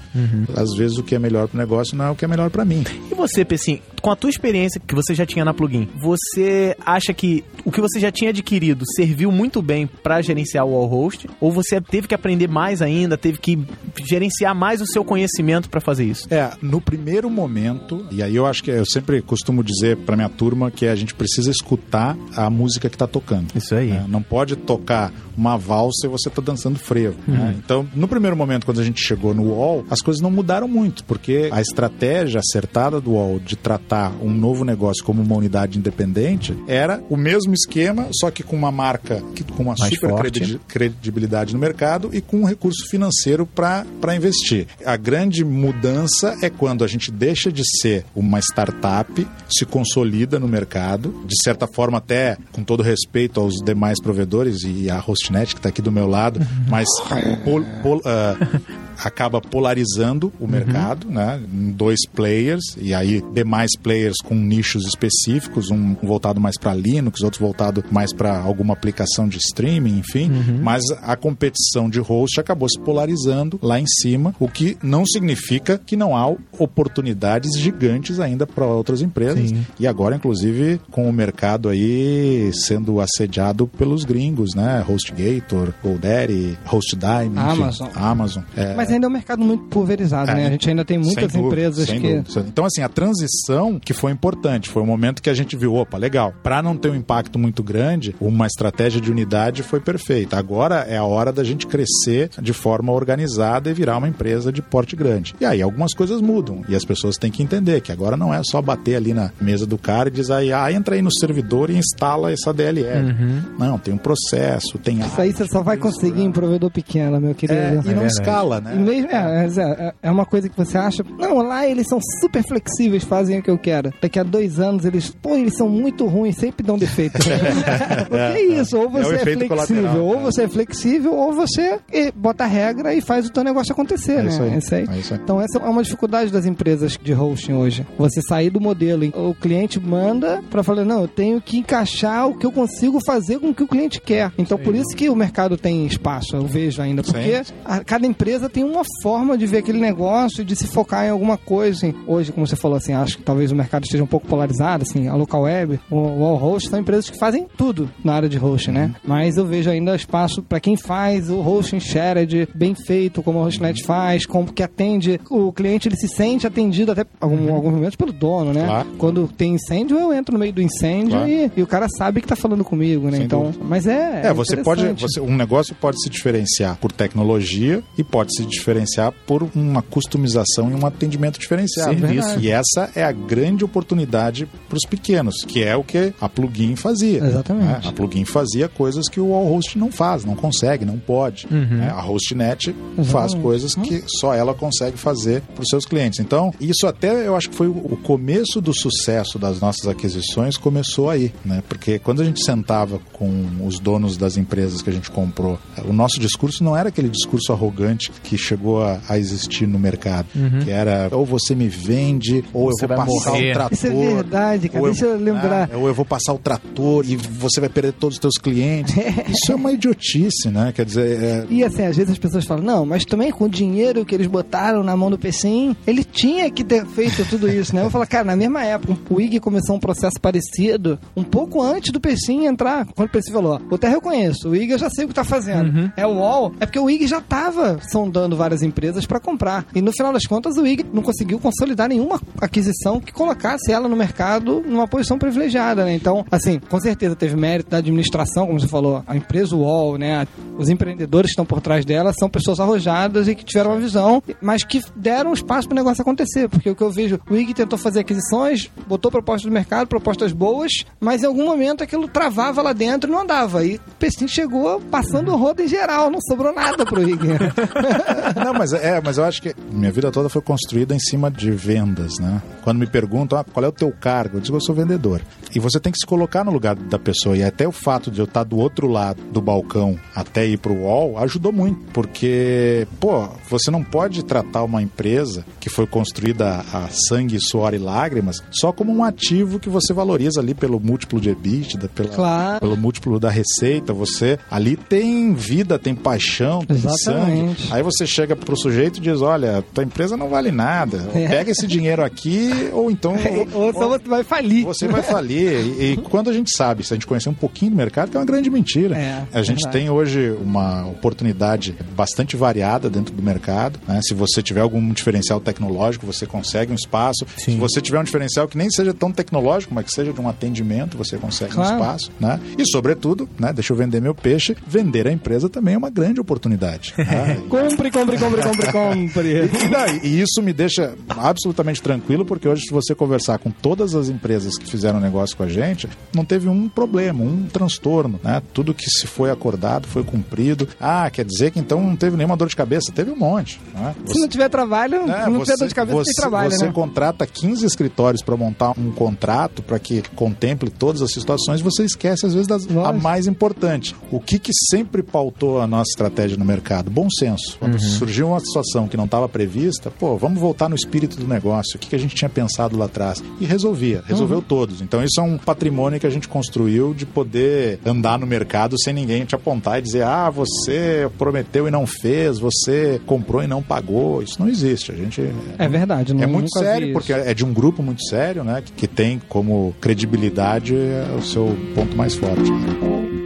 Às vezes o que é melhor para o negócio não é o que é melhor para mim. E você, Pessim, com a tua experiência que você já tinha na plugin, você acha que o que você já tinha adquirido serviu muito bem pra gerenciar o Wall Host? Ou você teve que aprender mais ainda, teve que gerenciar mais o seu conhecimento pra fazer isso? É, no primeiro momento, e aí eu acho que eu sempre costumo dizer para minha turma que a gente precisa escutar a música que tá tocando. Isso aí. né? Não pode tocar uma valsa e você tá dançando frevo. né? Então, no primeiro momento, quando a gente chegou no UOL, as coisas não mudaram muito, porque a estratégia acertada do UOL de tratar um novo negócio como uma unidade independente era o mesmo esquema, só que com uma marca que, com uma Mais super forte. credi- credibilidade no mercado e com um recurso financeiro para investir. A grande mudança é quando a gente deixa de ser uma startup, se consolida no mercado, de certa forma até com todo respeito aos demais provedores e a Hostnet que está aqui do meu lado, mas pol- pol- ah, acaba polarizando o mercado, né, em dois players e aí demais players com nichos específicos, um voltado mais para Linux, outro voltado mais para alguma aplicação de streaming, enfim, mas a competição de host acabou se polarizando lá em cima, o que não significa que não há oportunidades gigantes ainda para outras empresas. Sim. E agora, inclusive, com o mercado aí sendo assediado pelos gringos, né? HostGator, GoDaddy, HostDime, Amazon. Amazon. É, Mas ainda é um mercado muito pulverizado, É. né? A gente ainda tem muitas dúvida, empresas que. dúvida. Então, assim, a transição que foi importante, foi o momento que a gente viu, opa, legal. Para não ter um impacto muito grande, uma estratégia de unidade foi perfeita. Agora é a hora da gente crescer de forma organizada e virar uma empresa de porte grande. E aí algumas coisas mudam e as pessoas têm que entender que agora não é só bater ali na mesa do cara e dizer aí, ah, entra aí no servidor e instala essa DLL. Não, tem um processo, tem Isso aí você só vai conseguir em provedor pequeno, meu querido. é, e não verdade. escala, E né? Mesmo, é, mas é, é uma coisa que você acha, não, lá eles são super flexíveis, fazem o que eu quero. Daqui a dois anos eles, pô, eles são muito ruins, sempre dão defeito. É isso, ou É você é, efeito flexível, ou é. você é flexível, ou você bota a regra e faz o teu negócio acontecer, É né? isso aí, Esse aí. é isso aí. Então essa é uma dificuldade das empresas de hosting hoje. Você sair do modelo, o cliente manda para falar, não, eu tenho que encaixar o que eu consigo fazer com o que o cliente quer. Então por isso que o mercado tem espaço, eu vejo ainda, porque a- cada empresa tem uma forma de ver aquele negócio, de se focar em alguma coisa. assim. Hoje, como você falou assim, acho que talvez o mercado esteja um pouco polarizado, assim, a local web, o, all host são empresas que fazem tudo na área de hosting, né? Mas eu vejo ainda espaço para quem faz o hosting shared bem feito, como a Hostnet faz, como que atende o cliente, ele se sente atendido até algum, alguns momentos pelo dono, né? Claro. Quando tem incêndio, eu entro no meio do incêndio Claro. e, e o cara sabe que tá falando comigo, né? Sem então, dúvida. mas é É, você pode, você, um negócio pode se diferenciar por tecnologia e pode se diferenciar por uma customização e um atendimento diferenciado. Serviço. E essa é a grande oportunidade para os pequenos, que é o que a plugin fazia. Exatamente. né? A plugin fazia coisas que o All Host não faz, não consegue, não pode. né? A Hostnet faz Exatamente. coisas que só ela consegue fazer para os seus clientes. Então, isso até eu acho que foi o o começo do sucesso das nossas aquisições começou aí, né? Porque quando a gente sentava com os donos das empresas que a gente comprou, o nosso discurso não era aquele discurso arrogante que chegou a, a existir no mercado, que era ou você me vende ou Você eu vou passar morrer. o trator. Isso é verdade, cara. ou Deixa eu lembrar. ah, ou eu vou passar o trator e você vai perder todos os teus clientes. Isso é uma idiotice, né? Quer dizer, é, E assim, às vezes as pessoas falam, não, mas também com o dinheiro que eles botaram na mão do PCIM, ele tinha que ter feito tudo isso, né? Eu falo, cara, na mesma época, o IG começou um processo parecido, um pouco antes do PCIM entrar. Quando o PCIM falou, ó, eu até reconheço, o IG eu já sei o que tá fazendo. É o UOL, é porque o IG já tava sondando várias empresas para comprar. E no final das contas, o IG não conseguiu consolidar nenhuma aquisição que colocasse ela no mercado numa posição privilegiada, né? Então, assim, com certeza teve mérito da administração, como você falou, a empresa UOL, né? Os empreendedores que estão por trás dela são pessoas arrojadas e que tiveram uma visão, mas que deram espaço para o negócio acontecer. Porque o que eu vejo, o IG tentou fazer aquisições, botou propostas no mercado, propostas boas, mas em algum momento aquilo travava lá dentro e não andava. E o Pessim chegou passando o rodo em geral, não sobrou nada pro IG. Não, mas é, mas eu acho que minha vida toda foi construída em cima de vendas, né? Quando me perguntam, ah, qual é o teu cargo? Eu digo, eu sou vendedor. E você tem que se colocar no lugar da pessoa. E até o fato de eu estar do outro lado do balcão até ir pro UOL ajudou muito. Porque, pô, você não pode tratar uma empresa que foi construída a sangue, suor e lágrimas só como um ativo que você valoriza ali pelo múltiplo de EBITDA, pela, Claro. pelo múltiplo da receita. Você ali tem vida, tem paixão, tem Exatamente. sangue. Aí você chega pro sujeito e diz: Olha, tua empresa não vale nada. É. Pega esse dinheiro aqui, ou então. Ou só você vai falir. Você vai falir. E, e quando a gente sabe, se a gente conhecer um pouquinho do mercado, que é uma grande mentira. É, a gente verdade. tem hoje uma oportunidade bastante variada dentro do mercado. né? Se você tiver algum diferencial tecnológico, você consegue um espaço. Se você tiver um diferencial que nem seja tão tecnológico, mas que seja de um atendimento, você consegue Claro. um espaço. Né? E, sobretudo, né, deixa eu vender meu peixe, vender a empresa também é uma grande oportunidade. né? Compre, compre, compre, compre, compre. E, e isso me deixa absolutamente tranquilo, porque hoje, se você conversar com todas as empresas que fizeram negócio com a gente, não teve um problema, um transtorno, né? Tudo que se foi acordado foi cumprido. Ah, quer dizer que então não teve nenhuma dor de cabeça? Teve um monte. Né? Se não tiver trabalho, É, não tiver dor de cabeça, você, tem trabalho, você né? contrata 15 escritórios para montar um contrato para que contemple todas as situações, você esquece às vezes das, a mais importante. O que, que sempre pautou a nossa estratégia no mercado? Bom senso. Quando surgiu uma situação que não estava prevista, pô, vamos voltar no espírito do negócio. O que, que a gente tinha pensado lá atrás? E resolvia, resolveu todos. Então isso é um patrimônio que a gente construiu de poder andar no mercado sem ninguém te apontar e dizer, ah, você prometeu e não fez, você comprou e não pagou. Isso não existe. A gente É verdade. Não, é muito sério, porque é de um grupo muito sério, né? Que, que tem como credibilidade é, o seu ponto mais forte. Então,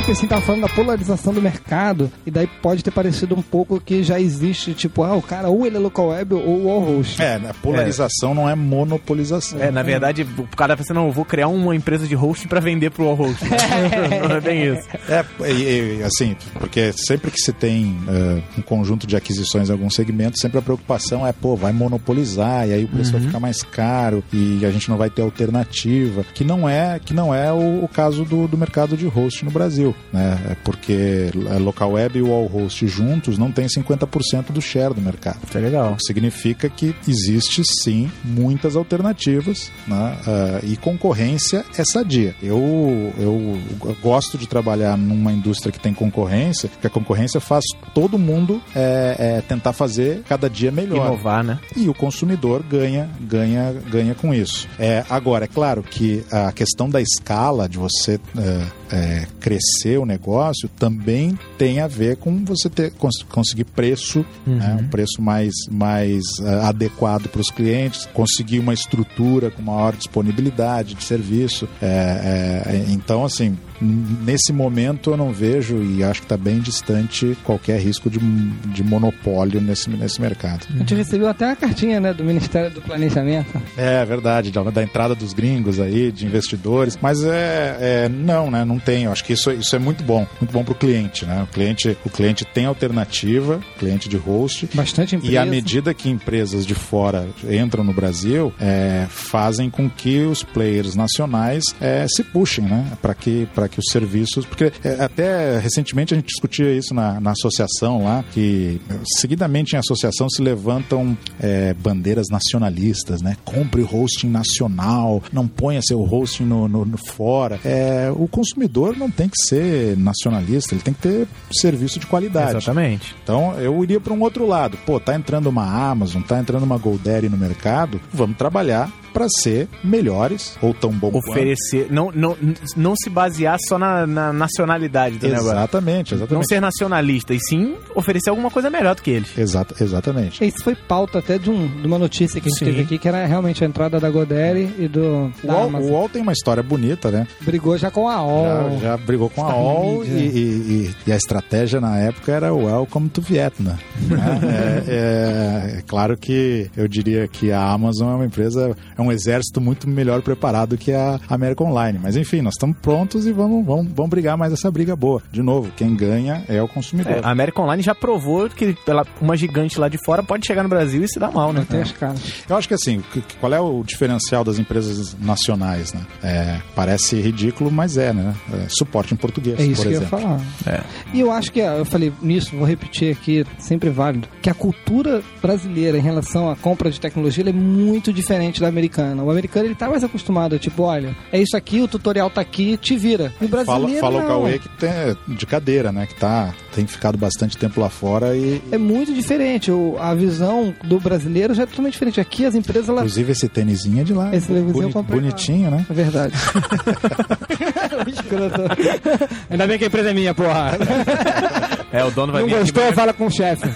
o Pessim tava falando da polarização do mercado, e daí pode ter parecido um pouco que já existe, tipo, ah, o cara ou ele é local web ou wall host. É, né, polarização não é monopolização. É, na verdade, o cara pensa, não, eu vou criar uma empresa de hosting pra vender pro host. não é bem isso. É, e, e, assim, porque sempre que você tem eh, um conjunto de aquisições em algum segmento, sempre a preocupação é, pô, vai monopolizar e aí o preço vai ficar mais caro e a gente não vai ter alternativa, que não é, que não é o, o caso do, do mercado de host no Brasil, né? É porque a local web e o all host juntos não tem 50% do share do mercado. Isso é legal. Que significa que existe sim muitas alternativas né? Ah, e concorrência é sadia. Eu, eu gosto de trabalhar numa indústria que tem concorrência, porque a concorrência faz todo mundo é, é, tentar fazer cada dia melhor. Inovar, né? E o consumidor ganha, ganha, ganha com isso. É, agora, é claro que a questão da escala, de você é, é, crescer o negócio, também tem a ver com você ter, cons- conseguir preço, né, um preço mais, mais é, adequado para os clientes, conseguir uma estrutura com maior disponibilidade de serviço. É, é, então, assim, nesse momento eu não vejo e acho que está bem distante qualquer risco de, de monopólio nesse, nesse mercado. A gente recebeu até a cartinha, né, do Ministério do Planejamento. É verdade, da, da entrada dos gringos aí, de investidores, mas é, é, não, né? Não tem. Eu acho que isso, isso é muito bom, muito bom para o cliente, né? O cliente, o cliente tem alternativa, cliente de host. Bastante empresa. E à medida que empresas de fora entram no Brasil, é, fazem com que os players nacionais é, se puxem, né? Para que, para que os serviços. Porque é, até recentemente a gente discutia isso na, na associação lá, que seguidamente em associação se levantam é, bandeiras nacionalistas, né? Compre hosting nacional, não ponha seu hosting no, no- no fora. É, o consumidor não tem que ser nacionalista, ele tem que ter serviço de qualidade. Exatamente. Então eu iria para um outro lado. Pô, tá entrando uma Amazon, tá entrando uma GoDaddy no mercado, vamos trabalhar para ser melhores ou tão bom quanto. Oferecer. Não, não, não se basear só na, na nacionalidade do negócio. Exatamente, Não exatamente. ser nacionalista, e sim oferecer alguma coisa melhor do que eles. Exata, exatamente. Isso foi pauta até de, um, de uma notícia que a gente Sim. teve aqui, que era realmente a entrada da Godaddy e do O da UOL, Amazon. o UOL tem uma história bonita, né? Brigou já com a OL. Já, já brigou com a Está na OL e, e- e- e a estratégia na época era Welcome to Vietnam. né? é, é- é claro que eu diria que a Amazon é uma empresa, é um exército muito melhor preparado que a American Online. Mas enfim, nós estamos prontos e vamos, vamos, vamos brigar mais essa briga boa. De novo, quem ganha é o consumidor. É, a América Online já provou que ela, uma gigante lá de fora pode chegar no Brasil e se dar mal, né? Tem as caras. Eu acho que assim, qual é o diferencial das empresas nacionais, né? É, parece ridículo, mas é, né? É, suporte em português, É isso por que eu ia exemplo. falar. É. E eu acho que, eu falei nisso, vou repetir aqui, sempre válido, que a cultura brasileira em relação à compra de tecnologia ela é muito diferente da americana. O americano ele tá mais acostumado, tipo, olha, é isso aqui, o tutorial tá aqui, te vira. O Fala, brasileiro fala o não. Cauê que tem de cadeira, né? Que tá, tem ficado bastante tempo lá fora e. É muito diferente. O- a visão do brasileiro já é totalmente diferente. Aqui as empresas, elas... Inclusive esse tênisinho é de lá. Esse tênisinho eu Boni- comprei lá. bonitinho, né? É verdade. Ainda bem que a empresa é minha, porra. É, o dono vai Não vir aqui gostou, fala com o chefe.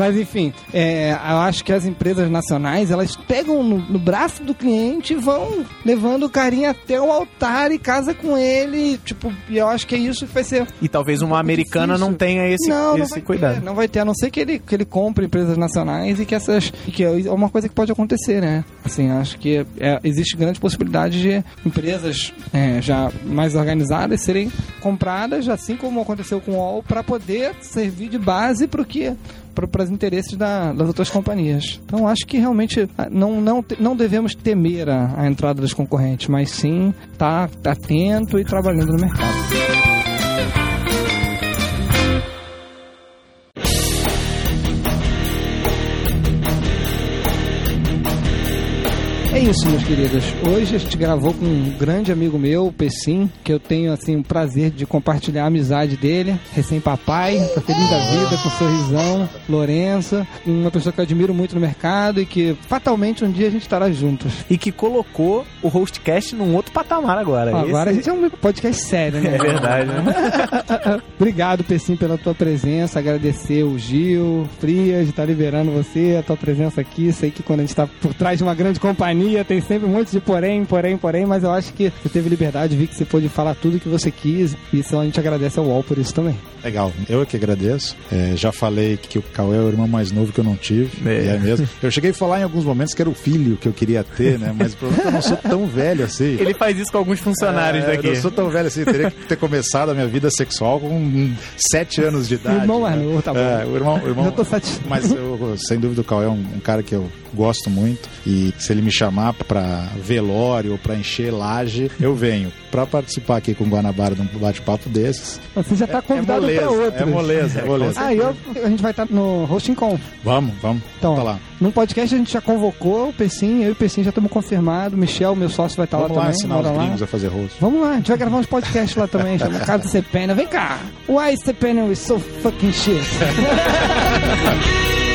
Mas enfim, é, eu acho que as empresas nacionais elas pegam no, no braço do cliente e vão levando o carinha até o altar e casa com ele. Tipo, e eu acho que é isso que vai ser. E talvez uma pouco americana difícil. não tenha esse, não, não esse vai cuidado. Ter, não vai ter, a não ser que ele, que ele compre empresas nacionais e que essas. e que é uma coisa que pode acontecer, né? Assim, acho que é, existe grande possibilidade de empresas é, já mais organizadas serem compradas, assim como aconteceu com o UOL, para poder servir de base para o que para os interesses da- das outras companhias. Então acho que realmente ah, não, não, não devemos temer a, a entrada dos concorrentes, mas sim estar tá, atento e trabalhando no mercado. É isso, meus queridos. Hoje a gente gravou com um grande amigo meu, o Pessim, que eu tenho assim o prazer de compartilhar a amizade dele, recém-papai, tá feliz da vida, com sorrisão, Lourenço, uma pessoa que eu admiro muito no mercado e que fatalmente um dia a gente estará juntos. E que colocou o Hostcast num outro patamar agora. Agora a Esse- gente é um podcast sério, né? É verdade, né? Obrigado, Pessim, pela tua presença. Agradecer o Gil, Frias, de estar liberando você, a tua presença aqui. Sei que quando a gente está por trás de uma grande companhia, tem sempre um monte de porém, porém, porém, mas eu acho que você teve liberdade, vi que você pôde falar tudo que você quis. E isso a gente agradece ao UOL por isso também. Legal, eu que agradeço. É, já falei que o Cauê é o irmão mais novo que eu não tive. É. E é mesmo. Eu cheguei a falar em alguns momentos que era o filho que eu queria ter, né? Mas o problema é que eu não sou tão velho assim. Ele faz isso com alguns funcionários É, daqui. Eu não sou tão velho assim, eu teria que ter começado a minha vida sexual com sete anos de idade. irmão mais né? novo, tá bom. É, o irmão, o irmão, Já tô satisfeito. Mas eu, sem dúvida o Cauê é um, um cara que eu gosto muito e se ele me chamar pra velório ou pra encher laje, eu venho. Pra participar aqui com o Guanabara de um bate-papo desses. Você já tá É convidado moleza, pra outro. é moleza, é moleza. Ah, eu, a gente vai estar no Hosting Com. Vamos, vamos. Então, tá lá. num podcast a gente já convocou o Pecim, eu e o Pecim já estamos confirmados. Michel, meu sócio, vai estar Vamos lá lá também. ensinar os mora lá. gringos a fazer rosto. Vamos lá, a gente vai gravar uns podcasts lá também, chama Casa Cepena. Vem cá! Why Cepena is so fucking shit?